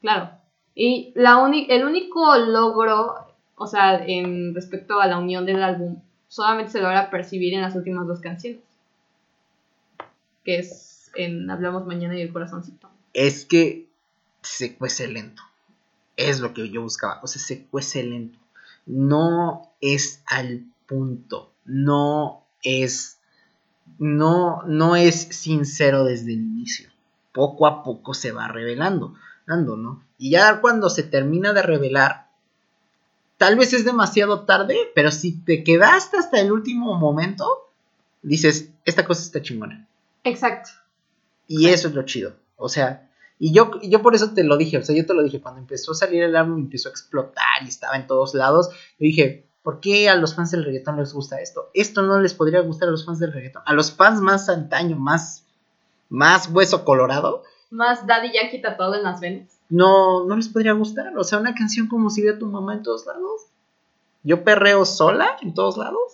Claro. Y la el único logro, o sea, en respecto a la unión del álbum, solamente se logra percibir en las últimas dos canciones. Que es en Hablamos Mañana y El Corazoncito. Es que se cuece lento. Es lo que yo buscaba. O sea, se cuece lento. No es al punto. No es. No, no es sincero desde el inicio. Poco a poco se va revelando. ¿no? Y ya cuando se termina de revelar, tal vez es demasiado tarde, pero si te quedaste hasta el último momento, dices, esta cosa está chingona. Exacto. Y eso es lo chido. O sea, y yo, yo por eso te lo dije, o sea, yo te lo dije, cuando empezó a salir el álbum, empezó a explotar y estaba en todos lados, yo dije, ¿por qué a los fans del reggaetón les gusta esto? Esto no les podría gustar a los fans del reggaetón. A los fans más antaño, más, más hueso colorado, Más Daddy Yankee tatuado en las venas. no, no les podría gustar. O sea, una canción como si vea tu mamá en todos lados. Yo perreo sola en todos lados.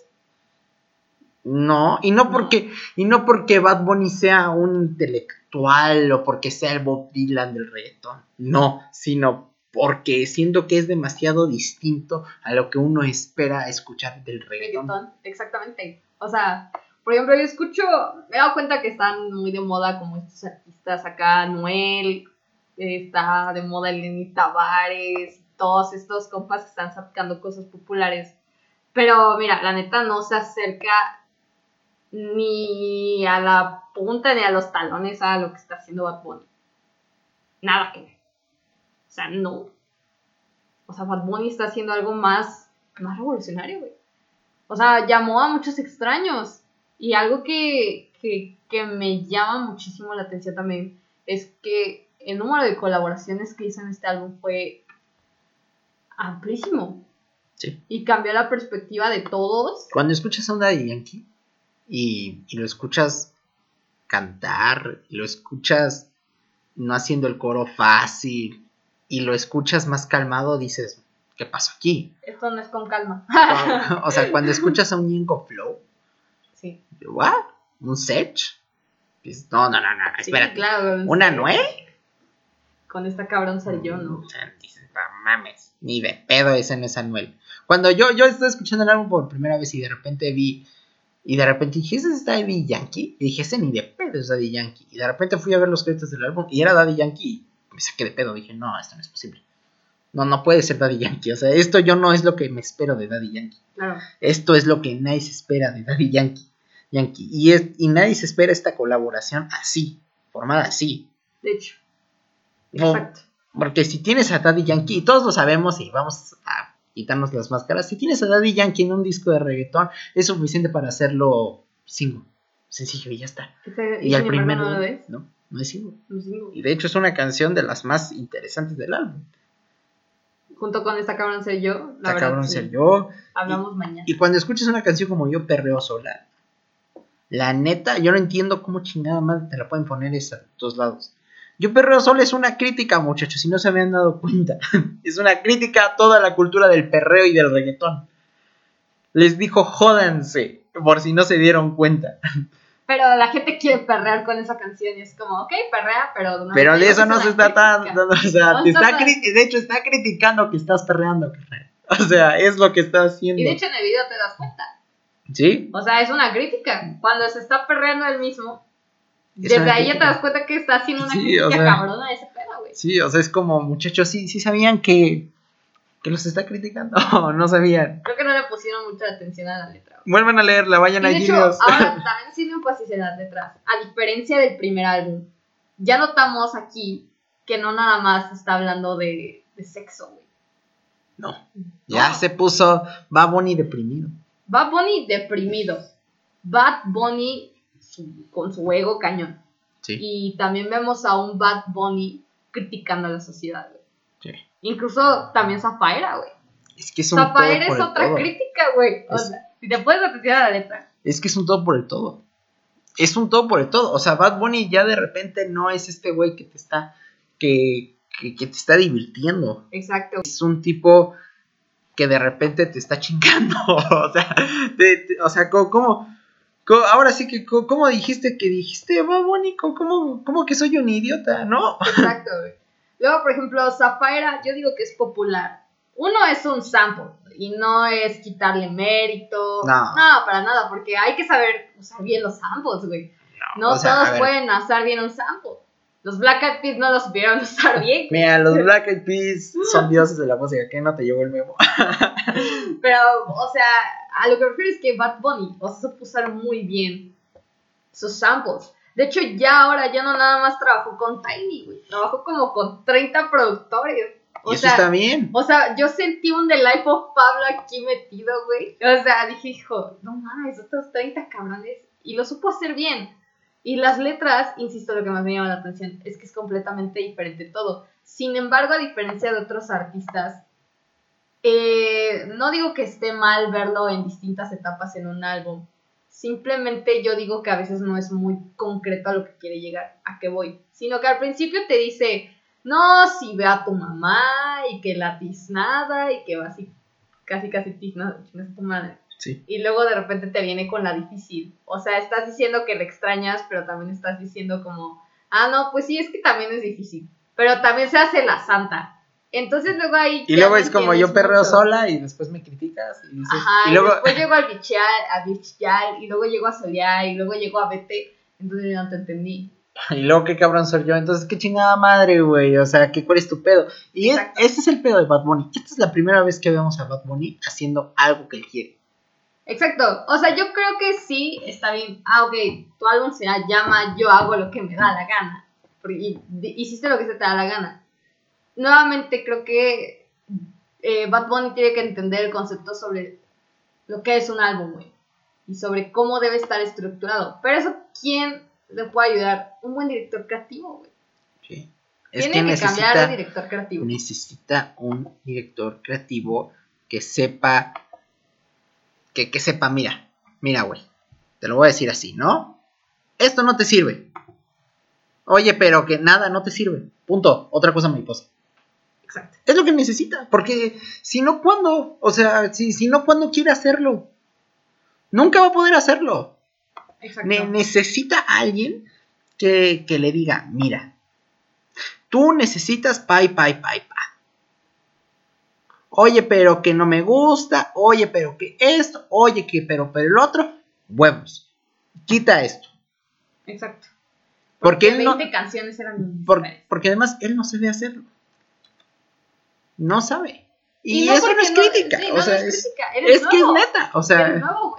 No, y no No. porque, y no porque Bad Bunny sea un intelectual o porque sea el Bob Dylan del reggaetón. No, sino porque siento que es demasiado distinto a lo que uno espera escuchar del reggaetón. Exactamente. O sea, por ejemplo, yo escucho, me he dado cuenta que están muy de moda como estos artistas acá, Noel, está de moda Eleni Tavares, todos estos compas que están sacando cosas populares. Pero mira, la neta no se acerca ni a la punta ni a los talones a lo que está haciendo Bad Bunny. Nada que ver. O sea, no. O sea, Bad Bunny está haciendo algo más, más revolucionario, güey. O sea, llamó a muchos extraños. Y algo que, que, que me llama muchísimo la atención también es que el número de colaboraciones que hizo en este álbum fue amplísimo. Sí. Y cambió la perspectiva de todos. Cuando escuchas a un Daddy Yankee y, y lo escuchas cantar, y lo escuchas no haciendo el coro fácil, y lo escuchas más calmado, dices, ¿qué pasó aquí? Esto no es con calma. o sea, cuando escuchas a un Ñengo Flow, sí. ¿what? ¿Un Sech? No, no, no, no, Sí, espérate. claro. ¿Una Noé? Con esta cabrón ser yo, ¿no? Sea, dices, no mames, ni de pedo ese no es Anuel. Cuando yo, yo estaba escuchando el álbum por primera vez y de repente vi, y de repente dije, ¿ese es Daddy Yankee? Y dije, ese ni de pedo es Daddy Yankee. Y de repente fui a ver los créditos del álbum y era Daddy Yankee me saqué de pedo. Dije, no, esto no es posible. No, no puede ser Daddy Yankee. O sea, esto yo no es lo que me espero de Daddy Yankee. Claro. Esto es lo que nadie se espera de Daddy Yankee. Yankee. Y, es, y nadie se espera esta colaboración así, formada así. De hecho. No, Exacto. porque si tienes a Daddy Yankee, y todos lo sabemos y vamos a quitarnos las máscaras, si tienes a Daddy Yankee en un disco de reggaetón, es suficiente para hacerlo single, sencillo y ya está. Este- Y ¿y al sin embargo primer no lo ves? no, no es single. No es single. Y de hecho es una canción de las más interesantes del álbum. Junto con esta cabrón ser yo, la Está verdad. cabrón sí. ser yo. Hablamos mañana. Y cuando escuchas una canción como Yo Perreo Sola, la neta, yo no entiendo cómo chingada madre te la pueden poner esa de todos lados. Yo Perreo Sola es una crítica, muchachos, si no se habían dado cuenta. [laughs] es una crítica a toda la cultura del perreo y del reggaetón. Les dijo, jódanse, por si no se dieron cuenta. [laughs] Pero la gente quiere perrear con esa canción y es como, ok, perrea, pero no. Pero de eso no se está tan... o sea, te está de hecho está criticando que estás perreando. [laughs] O sea, es lo que está haciendo. Y de hecho en el video te das cuenta. ¿Sí? O sea, es una crítica. Cuando se está perreando él mismo, Es desde ahí ya te das cuenta que está haciendo una Sí, crítica o sea. cabrona ese pedo, güey. Sí, o sea, es como, muchachos, sí, sí sabían que, que los está criticando. No, [laughs] no sabían. Creo que no le pusieron mucha atención a la letra. Vuelvan a leerla, vayan Y a de hecho, ahora [laughs] también sirve énfasis en las letras. A diferencia del primer álbum, ya notamos aquí que no nada más está hablando de, de sexo, güey. No. Ya No. se puso Bad Bunny deprimido. Bad Bunny deprimido. Bad Bunny su- con su ego cañón. Sí. Y también vemos a un Bad Bunny criticando a la sociedad, güey. Incluso también Zafaira, güey. Es que es un todo Zafaira por es otra todo. crítica, güey. O Es- sea, si te puedes atención a la letra. Es que es un todo por el todo. Es un todo por el todo. O sea, Bad Bunny ya de repente no es este güey que te está. Que, que, que te está divirtiendo. Exacto. Es un tipo que de repente te está chingando. [laughs] o sea, te- te- o sea, co- ¿cómo, co- ahora sí que, co- ¿cómo dijiste que dijiste, Bad Bunny? Co- ¿Cómo, cómo que soy un idiota? ¿No? Exacto, güey. Luego, por ejemplo, Zafaira, yo digo que es popular. Uno es un sample y no es quitarle mérito. No. para nada, porque hay que saber usar bien los samples, güey. No o sea, a todos pueden usar bien un sample. Los Black Eyed Peas no lo supieron usar bien, Mira, los [laughs] Black Eyed Peas son dioses de la música. ¿Qué no te llevó el memo? [laughs] pero, o sea, a lo que me refiero es que Bad Bunny, o sea, supo usar muy bien sus samples. De hecho, ya ahora ya no nada más trabajó con Tiny, güey. Trabajó como con 30 productores. O y eso sea, está bien. O sea, yo sentí un The Life of Pablo aquí metido, güey. O sea, dije, hijo, no mames, otros 30 cabrones. Y lo supo hacer bien. Y las letras, insisto, lo que más me llama la atención es que es completamente diferente todo. Sin embargo, a diferencia de otros artistas, eh, no digo que esté mal verlo en distintas etapas en un álbum. Simplemente yo digo que a veces no es muy concreto a lo que quiere llegar, a qué voy. Sino que al principio te dice, no, si ve a tu mamá y que la tiznada y que va así, casi casi tizna, chingas a tu madre. Sí. Y luego de repente te viene con la difícil. O sea, estás diciendo que le extrañas, pero también estás diciendo como, ah, no, pues sí, es que también es difícil. Pero también se hace la santa. Entonces luego ahí... Y luego es como yo perreo mucho. sola y después me criticas y dices. Ajá, y y, luego. después llego al [laughs] bichear, a bichear, y luego llego a solear, y luego llego a vete. Entonces yo no te entendí. Y luego qué cabrón soy yo. Entonces, qué chingada madre, güey. O sea, ¿qué, ¿cuál es tu pedo? Y es- ese es el pedo de Bad Bunny. Esta es la primera vez que vemos a Bad Bunny haciendo algo que él quiere. Exacto. O sea, yo creo que sí está bien. Ah, ok, tu álbum se llama Yo hago lo que me da la gana. Porque y- hiciste lo que se te da la gana. Nuevamente, creo que eh, Bad Bunny tiene que entender el concepto sobre lo que es un álbum, güey. Y sobre cómo debe estar estructurado. Pero eso, ¿quién le puede ayudar? Un buen director creativo, güey. Sí. Es Tiene que que, cambiar de director creativo. necesita un director creativo que sepa. Que, que sepa, mira. Mira, güey. Te lo voy a decir así, ¿no? Esto no te sirve. Oye, pero que nada no te sirve. Punto. Otra cosa mariposa. Exacto. Es lo que necesita, porque si no, ¿cuándo? O sea, si, si no, ¿cuándo quiere hacerlo? Nunca va a poder hacerlo. Exacto. Ne- necesita a alguien que, que le diga, mira, tú necesitas pa y pa y pa. Oye, pero que no me gusta, oye, pero que esto, oye, que pero, pero el otro, huevos. Quita esto. Exacto. Porque él no, 20 canciones eran por- porque además él no sabe hacerlo. No sabe. Y, no eso no es crítica. sí, o no, sea, no es es, crítica, eres es que es neta. O sea, nuevo,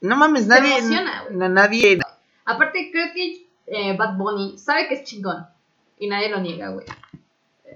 no mames, nadie. emociona, nadie. Aparte, creo que eh, Bad Bunny sabe que es chingón. Y nadie lo niega, güey.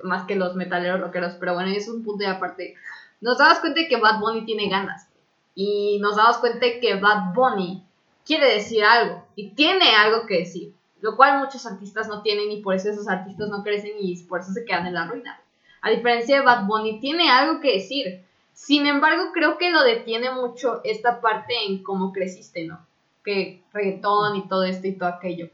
Más que los metaleros rockeros. Pero bueno, es un punto de aparte. Nos damos cuenta de que Bad Bunny tiene ganas. Y nos damos cuenta de que Bad Bunny quiere decir algo. Y tiene algo que decir. Lo cual muchos artistas no tienen. Y por eso esos artistas no crecen. Y por eso se quedan en la ruina. A diferencia de Bad Bunny, tiene algo que decir. Sin embargo, creo que lo detiene mucho esta parte en cómo creciste, ¿no? que reggaetón y todo esto y todo aquello.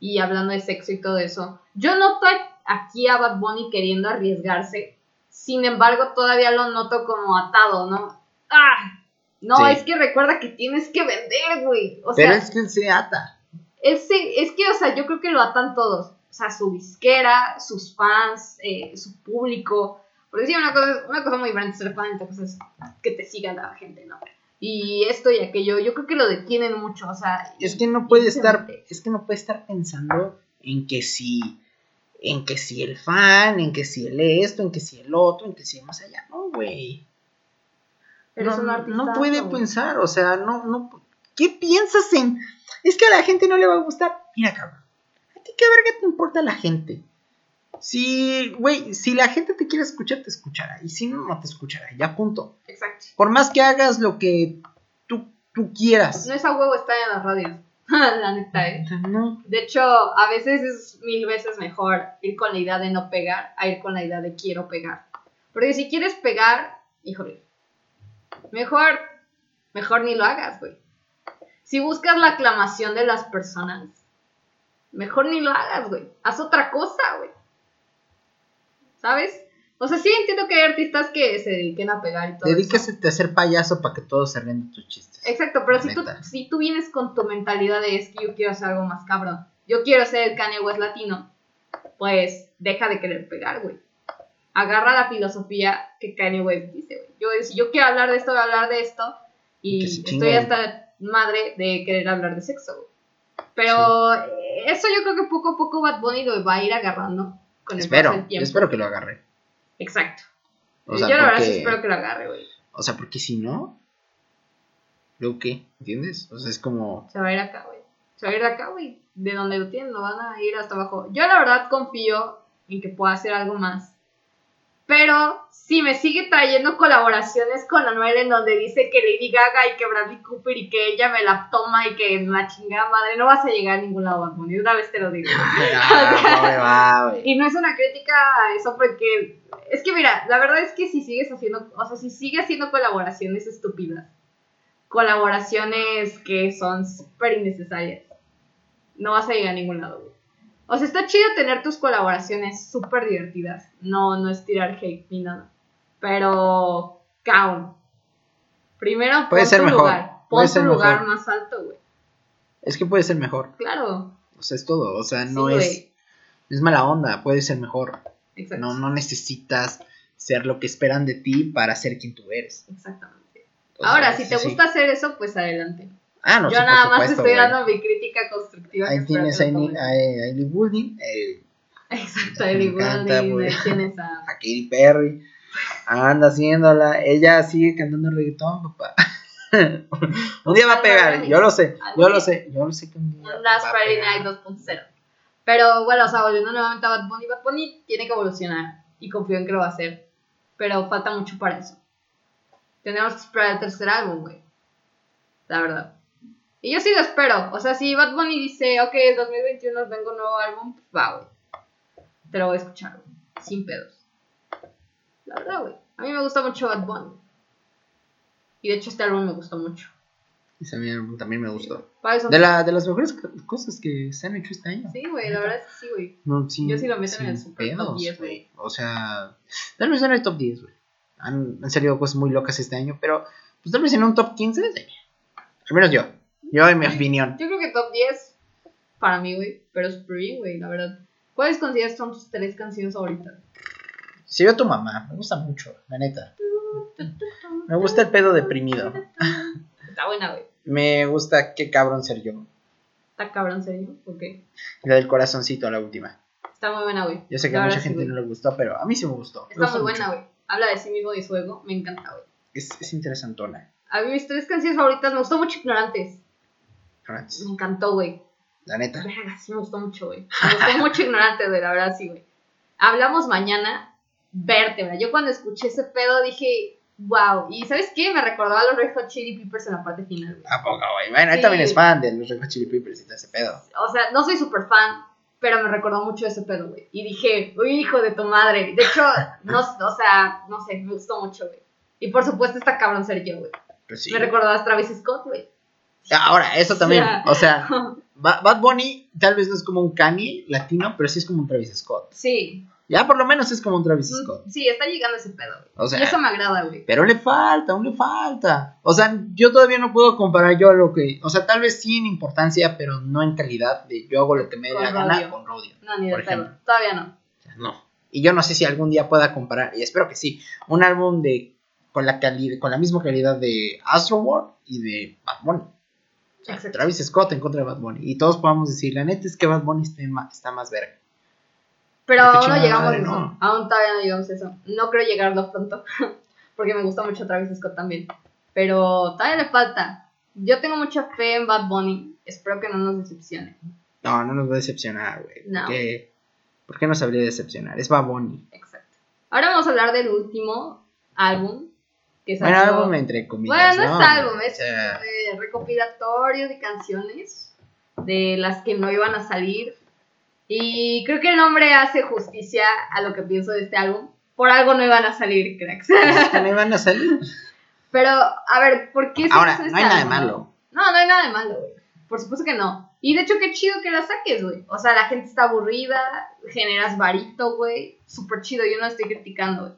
Y hablando de sexo y todo eso. Yo noto aquí a Bad Bunny queriendo arriesgarse. Sin embargo, todavía lo noto como atado, ¿no? ¡Ah! No, Sí. es que recuerda que tienes que vender, güey. O Pero sea, es que él se ata. es que, o sea, yo creo que lo atan todos. O sea, su disquera, sus fans, eh, su público. Porque sí, una cosa, una cosa muy es ser fan y otra cosa es que te siga la gente, ¿no? Y esto y aquello, yo creo que lo detienen mucho, o sea... Es que no puede estar, es que no puede estar pensando en que si, en que si el fan, en que si el esto, en que si el otro, en que si más allá, no, güey. Pero no, artista, no puede pensar, o sea, no, no, ¿qué piensas en? Es que a la gente no le va a gustar. Mira, cabrón, qué verga te importa la gente. Si, güey, si la gente te quiere escuchar, te escuchará. Y si no, no te escuchará. Ya punto. Exacto. Por más que hagas lo que tú, tú quieras. No es a huevo estar en las radios. [laughs] la neta, ¿eh? No. De hecho, a veces es mil veces mejor ir con la idea de no pegar a ir con la idea de quiero pegar. Porque si quieres pegar, híjole, mejor, mejor ni lo hagas, güey. Si buscas la aclamación de las personas, mejor ni lo hagas, güey. Haz otra cosa, güey. ¿Sabes? O sea, sí entiendo que hay artistas que se dediquen a pegar y todo eso. Dedícase a ser payaso para que todos se ríen de tus chistes. Exacto, pero si tú, si tú vienes con tu mentalidad de es que yo quiero hacer algo más cabrón, yo quiero ser el Kanye West latino, pues deja de querer pegar, güey. Agarra la filosofía que Kanye West dice, güey. Yo, si yo quiero hablar de esto, voy a hablar de esto, y estoy hasta madre de querer hablar de sexo, güey. Pero eh, eso yo creo que poco a poco Bad Bunny lo va a ir agarrando con el Espero, del tiempo. espero que lo agarre. Exacto. O sea, yo la verdad sí espero que lo agarre, güey. O sea, porque si no, ¿luego qué? ¿Entiendes? O sea, es como. Se va a ir acá, güey. Se va a ir de acá, güey. De donde lo tienen, lo van a ir hasta abajo. Yo la verdad confío en que pueda hacer algo más. Pero si me sigue trayendo colaboraciones con Anuel en donde dice que Lady Gaga y que Bradley Cooper y que ella me la toma y que la chingada madre, no vas a llegar a ningún lado, Bunny. Una vez te lo digo. [laughs] Ah. [laughs] Y no es una crítica a eso porque es que mira, la verdad es que si sigues haciendo, o sea, si sigues haciendo colaboraciones estúpidas, colaboraciones que son súper innecesarias, no vas a llegar a ningún lado, güey. O sea, está chido tener tus colaboraciones súper divertidas, no, no es tirar hate ni nada, pero count. Primero Puede pon ser tu mejor, lugar, puede pon ser tu lugar mejor. más alto, güey. Es que puede ser mejor. Claro, O sea, es todo. O sea, no Sí, es. Es mala onda, puede ser mejor. exacto. No, no necesitas ser lo que esperan de ti para ser quien tú eres. Exactamente. O sea, Ahora, si te sí. gusta hacer eso, pues adelante. Ah, no, Yo sí, por nada más estoy dando mi crítica constructiva. Ahí tienes que a a Ailey Goulding, eh, [laughs] Exacto, Me Ellie Goulding, tienes a... a Katy Perry. Anda haciéndola. Ella sigue cantando reggaetón, papá. [laughs] un día va a pegar, yo lo sé, yo lo sé, yo lo sé que un día Last va a Friday. Night 2.0. Pero bueno, o sea, volviendo nuevamente a Bad Bunny, Bad Bunny tiene que evolucionar y confío en que lo va a hacer. Pero falta mucho para eso. Tenemos que esperar el tercer álbum, güey. La verdad. Y yo sí lo espero. O sea, si Bad Bunny dice, ok, el 2021 vengo un nuevo álbum, pues va, güey. Te lo voy a escuchar, güey. Sin pedos. La verdad, güey. A mí me gusta mucho Bad Bunny. Y de hecho este álbum me gustó mucho. Ese mí también me gustó. Eso- De, la, de las mejores co- cosas que se han hecho este año. Sí, güey, la verdad es que sí, güey. No, Yo sí lo meto en el super top pedos, 10, güey. O sea, tal vez en el top 10, güey. Han, han salido cosas muy locas este año, pero pues tal vez en un top 15, sí. Al menos yo. Yo, en mi opinión. Yo creo que top 10 para mí, güey. Pero súper bien, güey, la verdad. ¿Cuáles consideras son tus tres canciones favoritas? Si veo a tu mamá, me gusta mucho, la neta. Me gusta el pedo deprimido. Está buena, güey. Me gusta qué cabrón ser yo. Está cabrón, serio. Ok. La del corazoncito, la última. Está muy buena, güey. Yo sé que a mucha sí, gente no le gustó, pero a mí sí me gustó. Me Está gustó muy buena, güey. Habla de sí mismo y su ego. Me encanta, güey. Es, es interesantona. A mí mis tres canciones favoritas me gustó mucho Ignorantes. Me encantó, güey. La neta. Verga, sí me gustó mucho, güey. Me gustó [laughs] mucho Ignorantes, güey, la verdad, sí, güey. Hablamos mañana, vértebra. Yo cuando escuché ese pedo dije, wow. Y ¿sabes qué? Me recordó a los Red Hot Chili Peppers en la parte final, güey. ¿A poco, güey? Bueno, él Sí. también es fan de los Red Hot Chili Peppers y todo ese pedo. O sea, no soy súper fan, pero me recordó mucho ese pedo, güey. Y dije, uy, hijo de tu madre. De hecho, [laughs] no, o sea, no sé, me gustó mucho, güey. Y por supuesto está cabrón ser yo, güey. Pues sí. Me recordó a Travis Scott, güey. Ahora, eso también. O sea, [laughs] Ba- Bad Bunny tal vez no es como un Kanye latino, pero sí es como un Travis Scott. Sí. Ya por lo menos es como un Travis Mm, Scott. Sí, está llegando ese pedo, güey. O sea, y eso me agrada, güey. pero le falta, aún le falta. O sea, yo todavía no puedo comparar yo a lo que. O sea, tal vez sí en importancia, pero no en calidad de yo hago lo que me dé la gana con Rodeo. No, ni de por pedo. ejemplo. Todavía no. O sea, no. Y yo no sé si algún día pueda comparar, y espero que sí, un álbum de con la calidad, con la misma calidad de Astro World y de Bad Bunny. Exacto. Travis Scott en contra de Bad Bunny. Y todos podamos decir, la neta es que Bad Bunny está más, está más verga. Pero aún no llegamos madre, a eso. ¿no? Aún todavía no llegamos a eso. No creo llegarlo pronto. [laughs] porque me gusta mucho Travis Scott también. Pero todavía le falta. Yo tengo mucha fe en Bad Bunny. Espero que no nos decepcione. No, no nos va a decepcionar, güey. No. Porque ¿Por qué nos habría de decepcionar? Es Baboni. Exacto. Ahora vamos a hablar del último álbum que Bueno, salió. álbum entre comillas. Bueno, no es álbum, es O sea, eh, recopilatorio de canciones de las que no iban a salir. Y creo que el nombre hace justicia a lo que pienso de este álbum. Por algo no iban a salir, cracks. es que no iban a salir. [laughs] Pero, a ver, ¿por qué se Ahora, hizo no este hay nada de álbum? malo. No, no hay nada de malo, güey. Por supuesto que no. Y de hecho, qué chido que la saques, güey. O sea, la gente está aburrida, generas varito, güey. Súper chido, yo no estoy criticando, güey.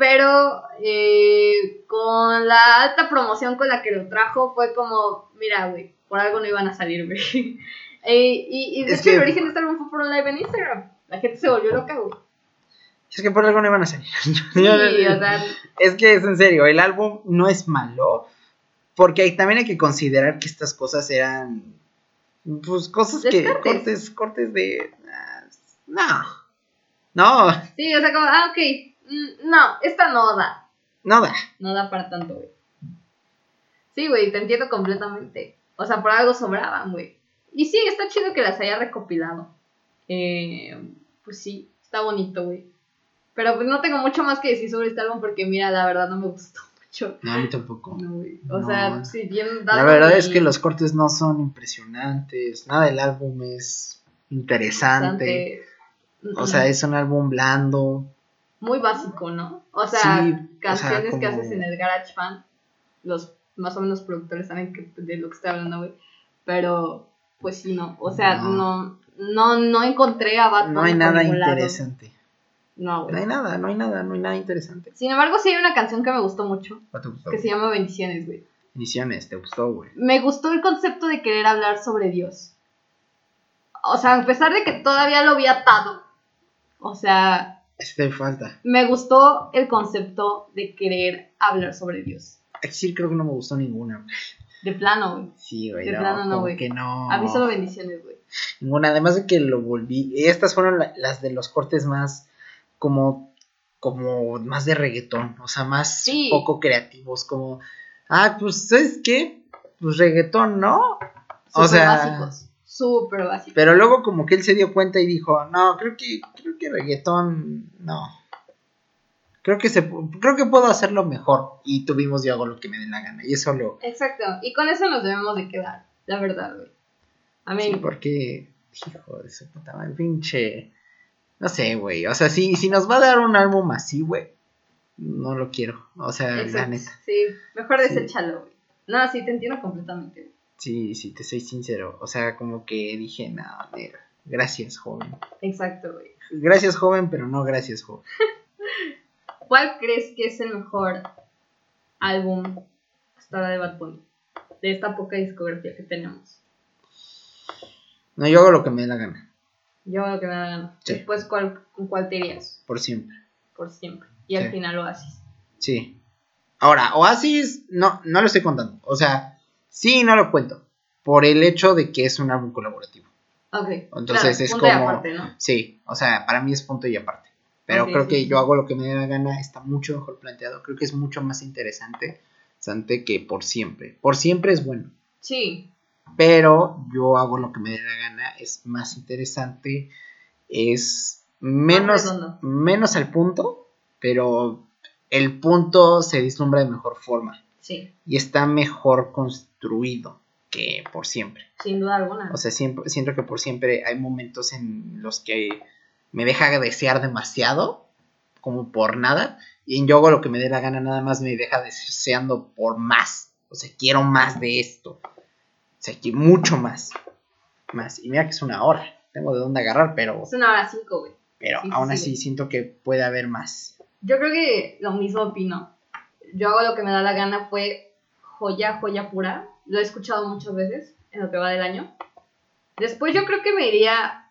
Pero eh, con la alta promoción con la que lo trajo, fue como, mira, güey, por algo no iban a salir, güey. [laughs] Eh, y, y de Es hecho, que- el origen de este álbum fue por un live en Instagram. La gente se volvió loca, güey. Es que por algo no iban a salir. [laughs] Sí, o sea, Es que es en serio, el álbum no es malo. Porque hay- también hay que considerar que estas cosas eran. Pues cosas que. Cortes, cortes de. ah, No. No, sí, o sea, como, ah, ok. Mm, No, esta no da. no da. No da para tanto, güey. Sí, güey, te entiendo completamente. O sea, por algo sobraban, güey. Y sí, está chido que las haya recopilado. Eh, pues sí, está bonito, güey. Pero pues no tengo mucho más que decir sobre este álbum porque, mira, la verdad no me gustó [laughs] mucho. No, a mí tampoco. No, güey. O No. sea, si bien La dado verdad mi- es que los cortes no son impresionantes. Nada del álbum es interesante. bastante- O sea, es un álbum blando. Muy básico, ¿no? O sea, Sí, o sea, canciones que haces en el GarageBand, los más o menos productores saben que, de lo que estoy hablando, güey. Pero, pues sí, no. O sea, No. no, no, no encontré a Bad No hay nada lado. interesante. No, güey. No hay nada, no hay nada, no hay nada interesante. Sin embargo, sí hay una canción que me gustó mucho, ¿Cuál te gustó? que se llama Bendiciones, güey. Bendiciones, te gustó, güey. Me gustó el concepto de querer hablar sobre Dios. O sea, a pesar de que todavía lo había atado. O sea, Eso te falta. me gustó el concepto de querer hablar sobre Dios. Sí, creo que no me gustó ninguna. güey. De plano, güey. Sí, güey. De no, plano no, güey. que no. A mí solo bendiciones, güey. Ninguna, además de que lo volví. Estas fueron la- las de los cortes más como como más de reggaetón, o sea, más Sí. poco creativos, como ah, pues ¿sabes qué? Pues reggaetón, ¿no? O Súper sea, básicos. Súper básicos. Pero luego como que él se dio cuenta y dijo, "No, creo que creo que reggaetón no. Creo que se creo que puedo hacerlo mejor y tuvimos yo hago lo que me dé la gana y eso lo Exacto. Y con eso nos debemos de quedar. La verdad, güey. A mí. Sí, porque, hijo de su puta madre, pinche. No sé, güey. O sea, si, si nos va a dar un álbum así, güey, no lo quiero. O sea, la exacto. neta. Sí, mejor Sí. deséchalo, güey. No, sí, te entiendo completamente. güey. Sí, sí, te soy sincero. O sea, como que dije, no, mira, gracias, joven. Exacto, güey. Gracias, joven, pero no gracias, joven. [laughs] ¿Cuál crees que es el mejor álbum hasta ahora de Bad Bunny? De esta poca discografía que tenemos. No, yo hago lo que me dé la gana, Yo lo que me da la gana. Sí. Después, ¿cuál, ¿con cuál te irías? por siempre. Por siempre. Y al final haces. Sí. Ahora, Oasis, no, no lo estoy contando. O sea, sí, no lo cuento. Por el hecho de que es un álbum colaborativo. Ok. Entonces claro, es punto y como- aparte, ¿no? Sí, o sea, para mí es punto y aparte. Pero creo sí, que sí. yo hago lo que me dé la gana, está mucho mejor planteado. Creo que es mucho más interesante interesante que por siempre. Por siempre es bueno. Sí. Pero yo hago lo que me dé la gana, es más interesante, es menos, menos al punto, pero el punto se vislumbra de mejor forma Sí. y está mejor construido que por siempre. Sin duda alguna. O sea, siempre, siento que por siempre hay momentos en los que me deja desear demasiado, como por nada, y en yo hago lo que me dé la gana, nada más me deja deseando por más. O sea, quiero más de esto. O sea, que mucho más. Más. Y mira que es una hora. Tengo de dónde agarrar, pero, es una hora cinco, güey. pero sí, aún sí. así siento que puede haber más. Yo creo que lo mismo opino. Yo hago lo que me da la gana, fue joya, joya pura. Lo he escuchado muchas veces en lo que va del año. Después yo creo que me iría...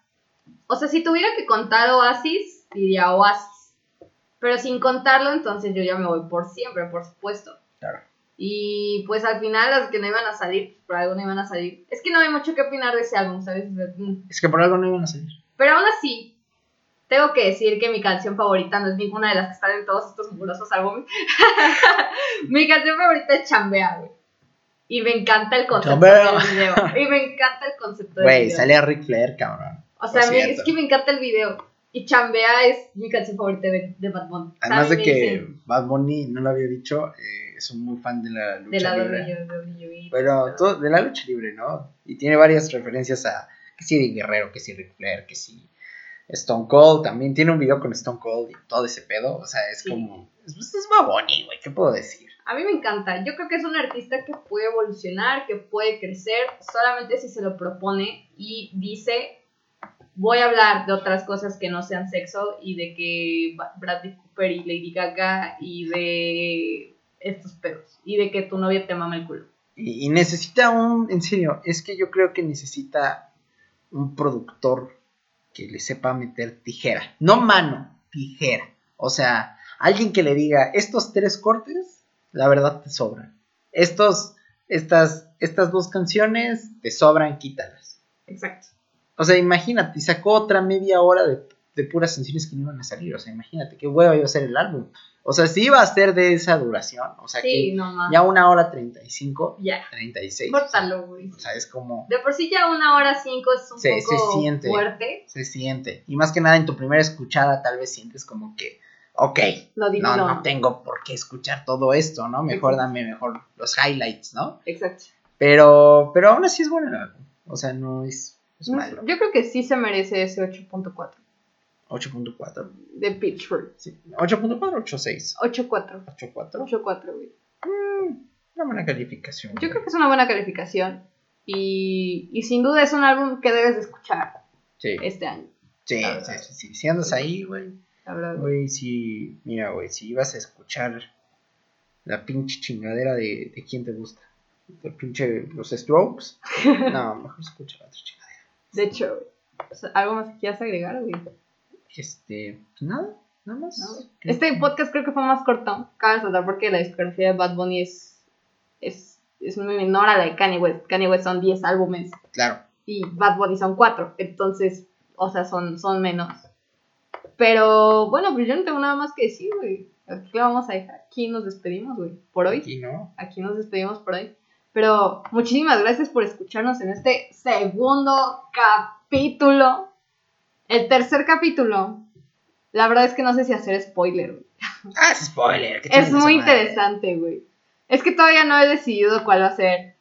O sea, si tuviera que contar Oasis, diría Oasis. Pero sin contarlo, entonces yo ya me voy por siempre, por supuesto. Claro. Y pues al final las que no iban a salir, por algo no iban a salir. Es que no hay mucho que opinar de ese álbum, ¿sabes? Es que por algo no iban a salir. Pero aún así, tengo que decir que mi canción favorita no es ninguna de las que están en todos estos mugrosos álbumes. [laughs] mi canción favorita es Chambea, güey. Y me encanta el concepto Chambea. del video. Y me encanta el concepto del Güey, video. sale a Ric Flair, cabrón. o sea, me- es que me encanta el video. Y Chambea es mi canción favorita de, de Bad Bunny. Además de que dicen, Bad Bunny, no lo había dicho, eh, es un muy fan de la lucha De la libre. WWE. Pero todo, de la lucha libre, ¿no? Y tiene varias referencias a que si de Guerrero, que si Ric Flair, que si Stone Cold. También tiene un video con Stone Cold y todo ese pedo. O sea, es Sí. como. Es, es Bad Bunny, güey. ¿Qué puedo decir? A mí me encanta. Yo creo que es un artista que puede evolucionar, que puede crecer, solamente si se lo propone y dice, voy a hablar de otras cosas que no sean sexo y de que Bradley Cooper y Lady Gaga y de estos pedos y de que tu novia te mama el culo. Y, y necesita un. En serio, es que yo creo que necesita un productor que le sepa meter tijera. No mano, tijera. O sea, alguien que le diga, estos tres cortes, la verdad te sobran. Estos, estas, estas dos canciones te sobran, quítalas. Exacto. O sea, imagínate, sacó otra media hora de, de puras canciones que no iban a salir. O sea, imagínate qué hueva iba a ser el álbum. O sea, si iba a ser de esa duración, o sea, Sí, que no ya una hora 35, Ya. 36. Córtalo, güey. O sea, es como. De por sí ya una hora cinco es un Se- poco se siente. fuerte. Se siente. Y más que nada en tu primera escuchada, tal vez sientes como que. Ok, no, no. no tengo por qué escuchar todo esto, ¿no? Mejor Exacto. dame mejor los highlights, ¿no? Exacto. Pero, pero aún así es bueno el álbum. O sea, no es, es malo. Yo creo que sí se merece ese 8.4 8.4. de Pitchfork. Sí. 8.4 8.6. 8.4. 8.4. 8.4, güey. Mm, una buena calificación. Yo creo que es una buena calificación. Y, y sin duda es un álbum que debes de escuchar Sí, este año. sí, sí, sí, sí. Si andas ahí, güey. Güey. Si. Mira, güey, si ibas a escuchar la pinche chingadera de, de quién te gusta. De pinche los Strokes. [laughs] No, mejor escucha la otra chingadera. De hecho, ¿algo más que quieras agregar, güey? Este. pues Nada, nada más. No, Este podcast creo que fue más corto. Cabe resaltar porque la discografía de Bad Bunny es, es, es muy menor a la de Kanye West. Kanye West son 10 álbumes Claro. y Bad Bunny son 4. Entonces, o sea, son, son menos. Pero bueno, pues yo no tengo nada más que decir, güey. Aquí vamos a dejar. Aquí nos despedimos, güey. Por hoy. Aquí no. aquí nos despedimos por hoy. Pero muchísimas gracias por escucharnos en este segundo capítulo. El tercer capítulo. La verdad es que no sé si hacer spoiler. güey. Ah, es spoiler. Es muy interesante, güey. Es que todavía no he decidido cuál va a ser.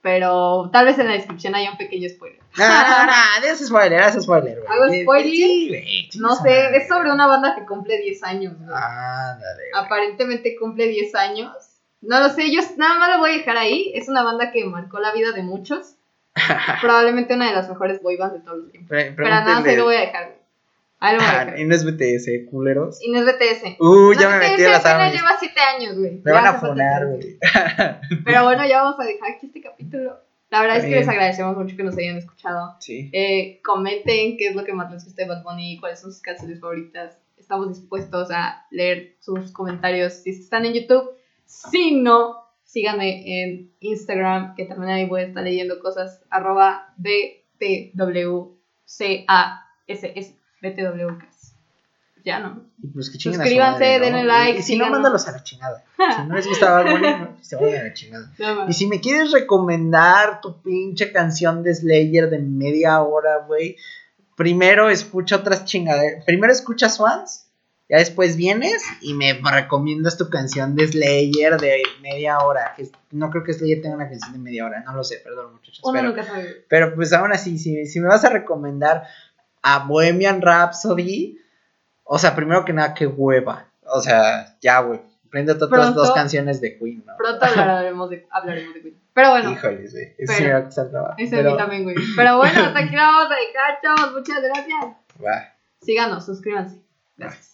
Pero tal vez en la descripción haya un pequeño spoiler. No, no, no, haz spoiler, haz spoiler, güey. ¿Hago spoiler? Sí, güey. No sé, es sobre una banda que cumple 10 años, güey. Ándale, güey. Aparentemente cumple 10 años. No lo sé, yo nada más lo voy a dejar ahí. Es una banda que marcó la vida de muchos. [laughs] Probablemente una de las mejores boy bands de todos los tiempos. Pre- Pero nada, se lo voy a dejar. güey. Ahí lo voy a Ah, y no es BTS, culeros. Y no es BTS. Uh, No ya me BTS, metí a las apenas lleva 7 años, güey. Me Ya van a que- güey. Pero bueno, ya vamos a dejar aquí este capítulo. La verdad es que les agradecemos mucho que nos hayan escuchado. Sí. Eh, comenten qué es lo que más les gusta de Bad Bunny, cuáles son sus canciones favoritas. Estamos dispuestos a leer sus comentarios si están en YouTube. Si no, síganme en Instagram, que también ahí voy a estar leyendo cosas. Arroba BTWCASS. BTWCAS. Ya no. Y pues que Suscríbanse, madre, ¿no? denle like, Y, si no, mándalos a la chingada. Si no les gusta Bad Bunny, no, [laughs] se vayan a la chingada. Y si me quieres recomendar tu pinche canción de Slayer de media hora, güey, primero escucha otras chingaderas. Primero escucha Swans, ya después vienes y me recomiendas tu canción de Slayer de media hora. Que no creo que Slayer tenga una canción de media hora, no lo sé, perdón, muchachos. Uno pero, nunca sabe. pero pues aún así, si, si me vas a recomendar a Bohemian Rhapsody, o sea, primero que nada, qué hueva. O sea, ya, güey. Prende otras dos canciones de Queen, ¿no? Pronto hablaremos de, hablaremos de Queen. Pero bueno. Híjoles, güey. Eso pero- sí. Ese pero- a mí también, güey. Pero bueno, hasta aquí la [laughs] vamos a dejar, chavos. Muchas gracias. Síganos, suscríbanse. Gracias.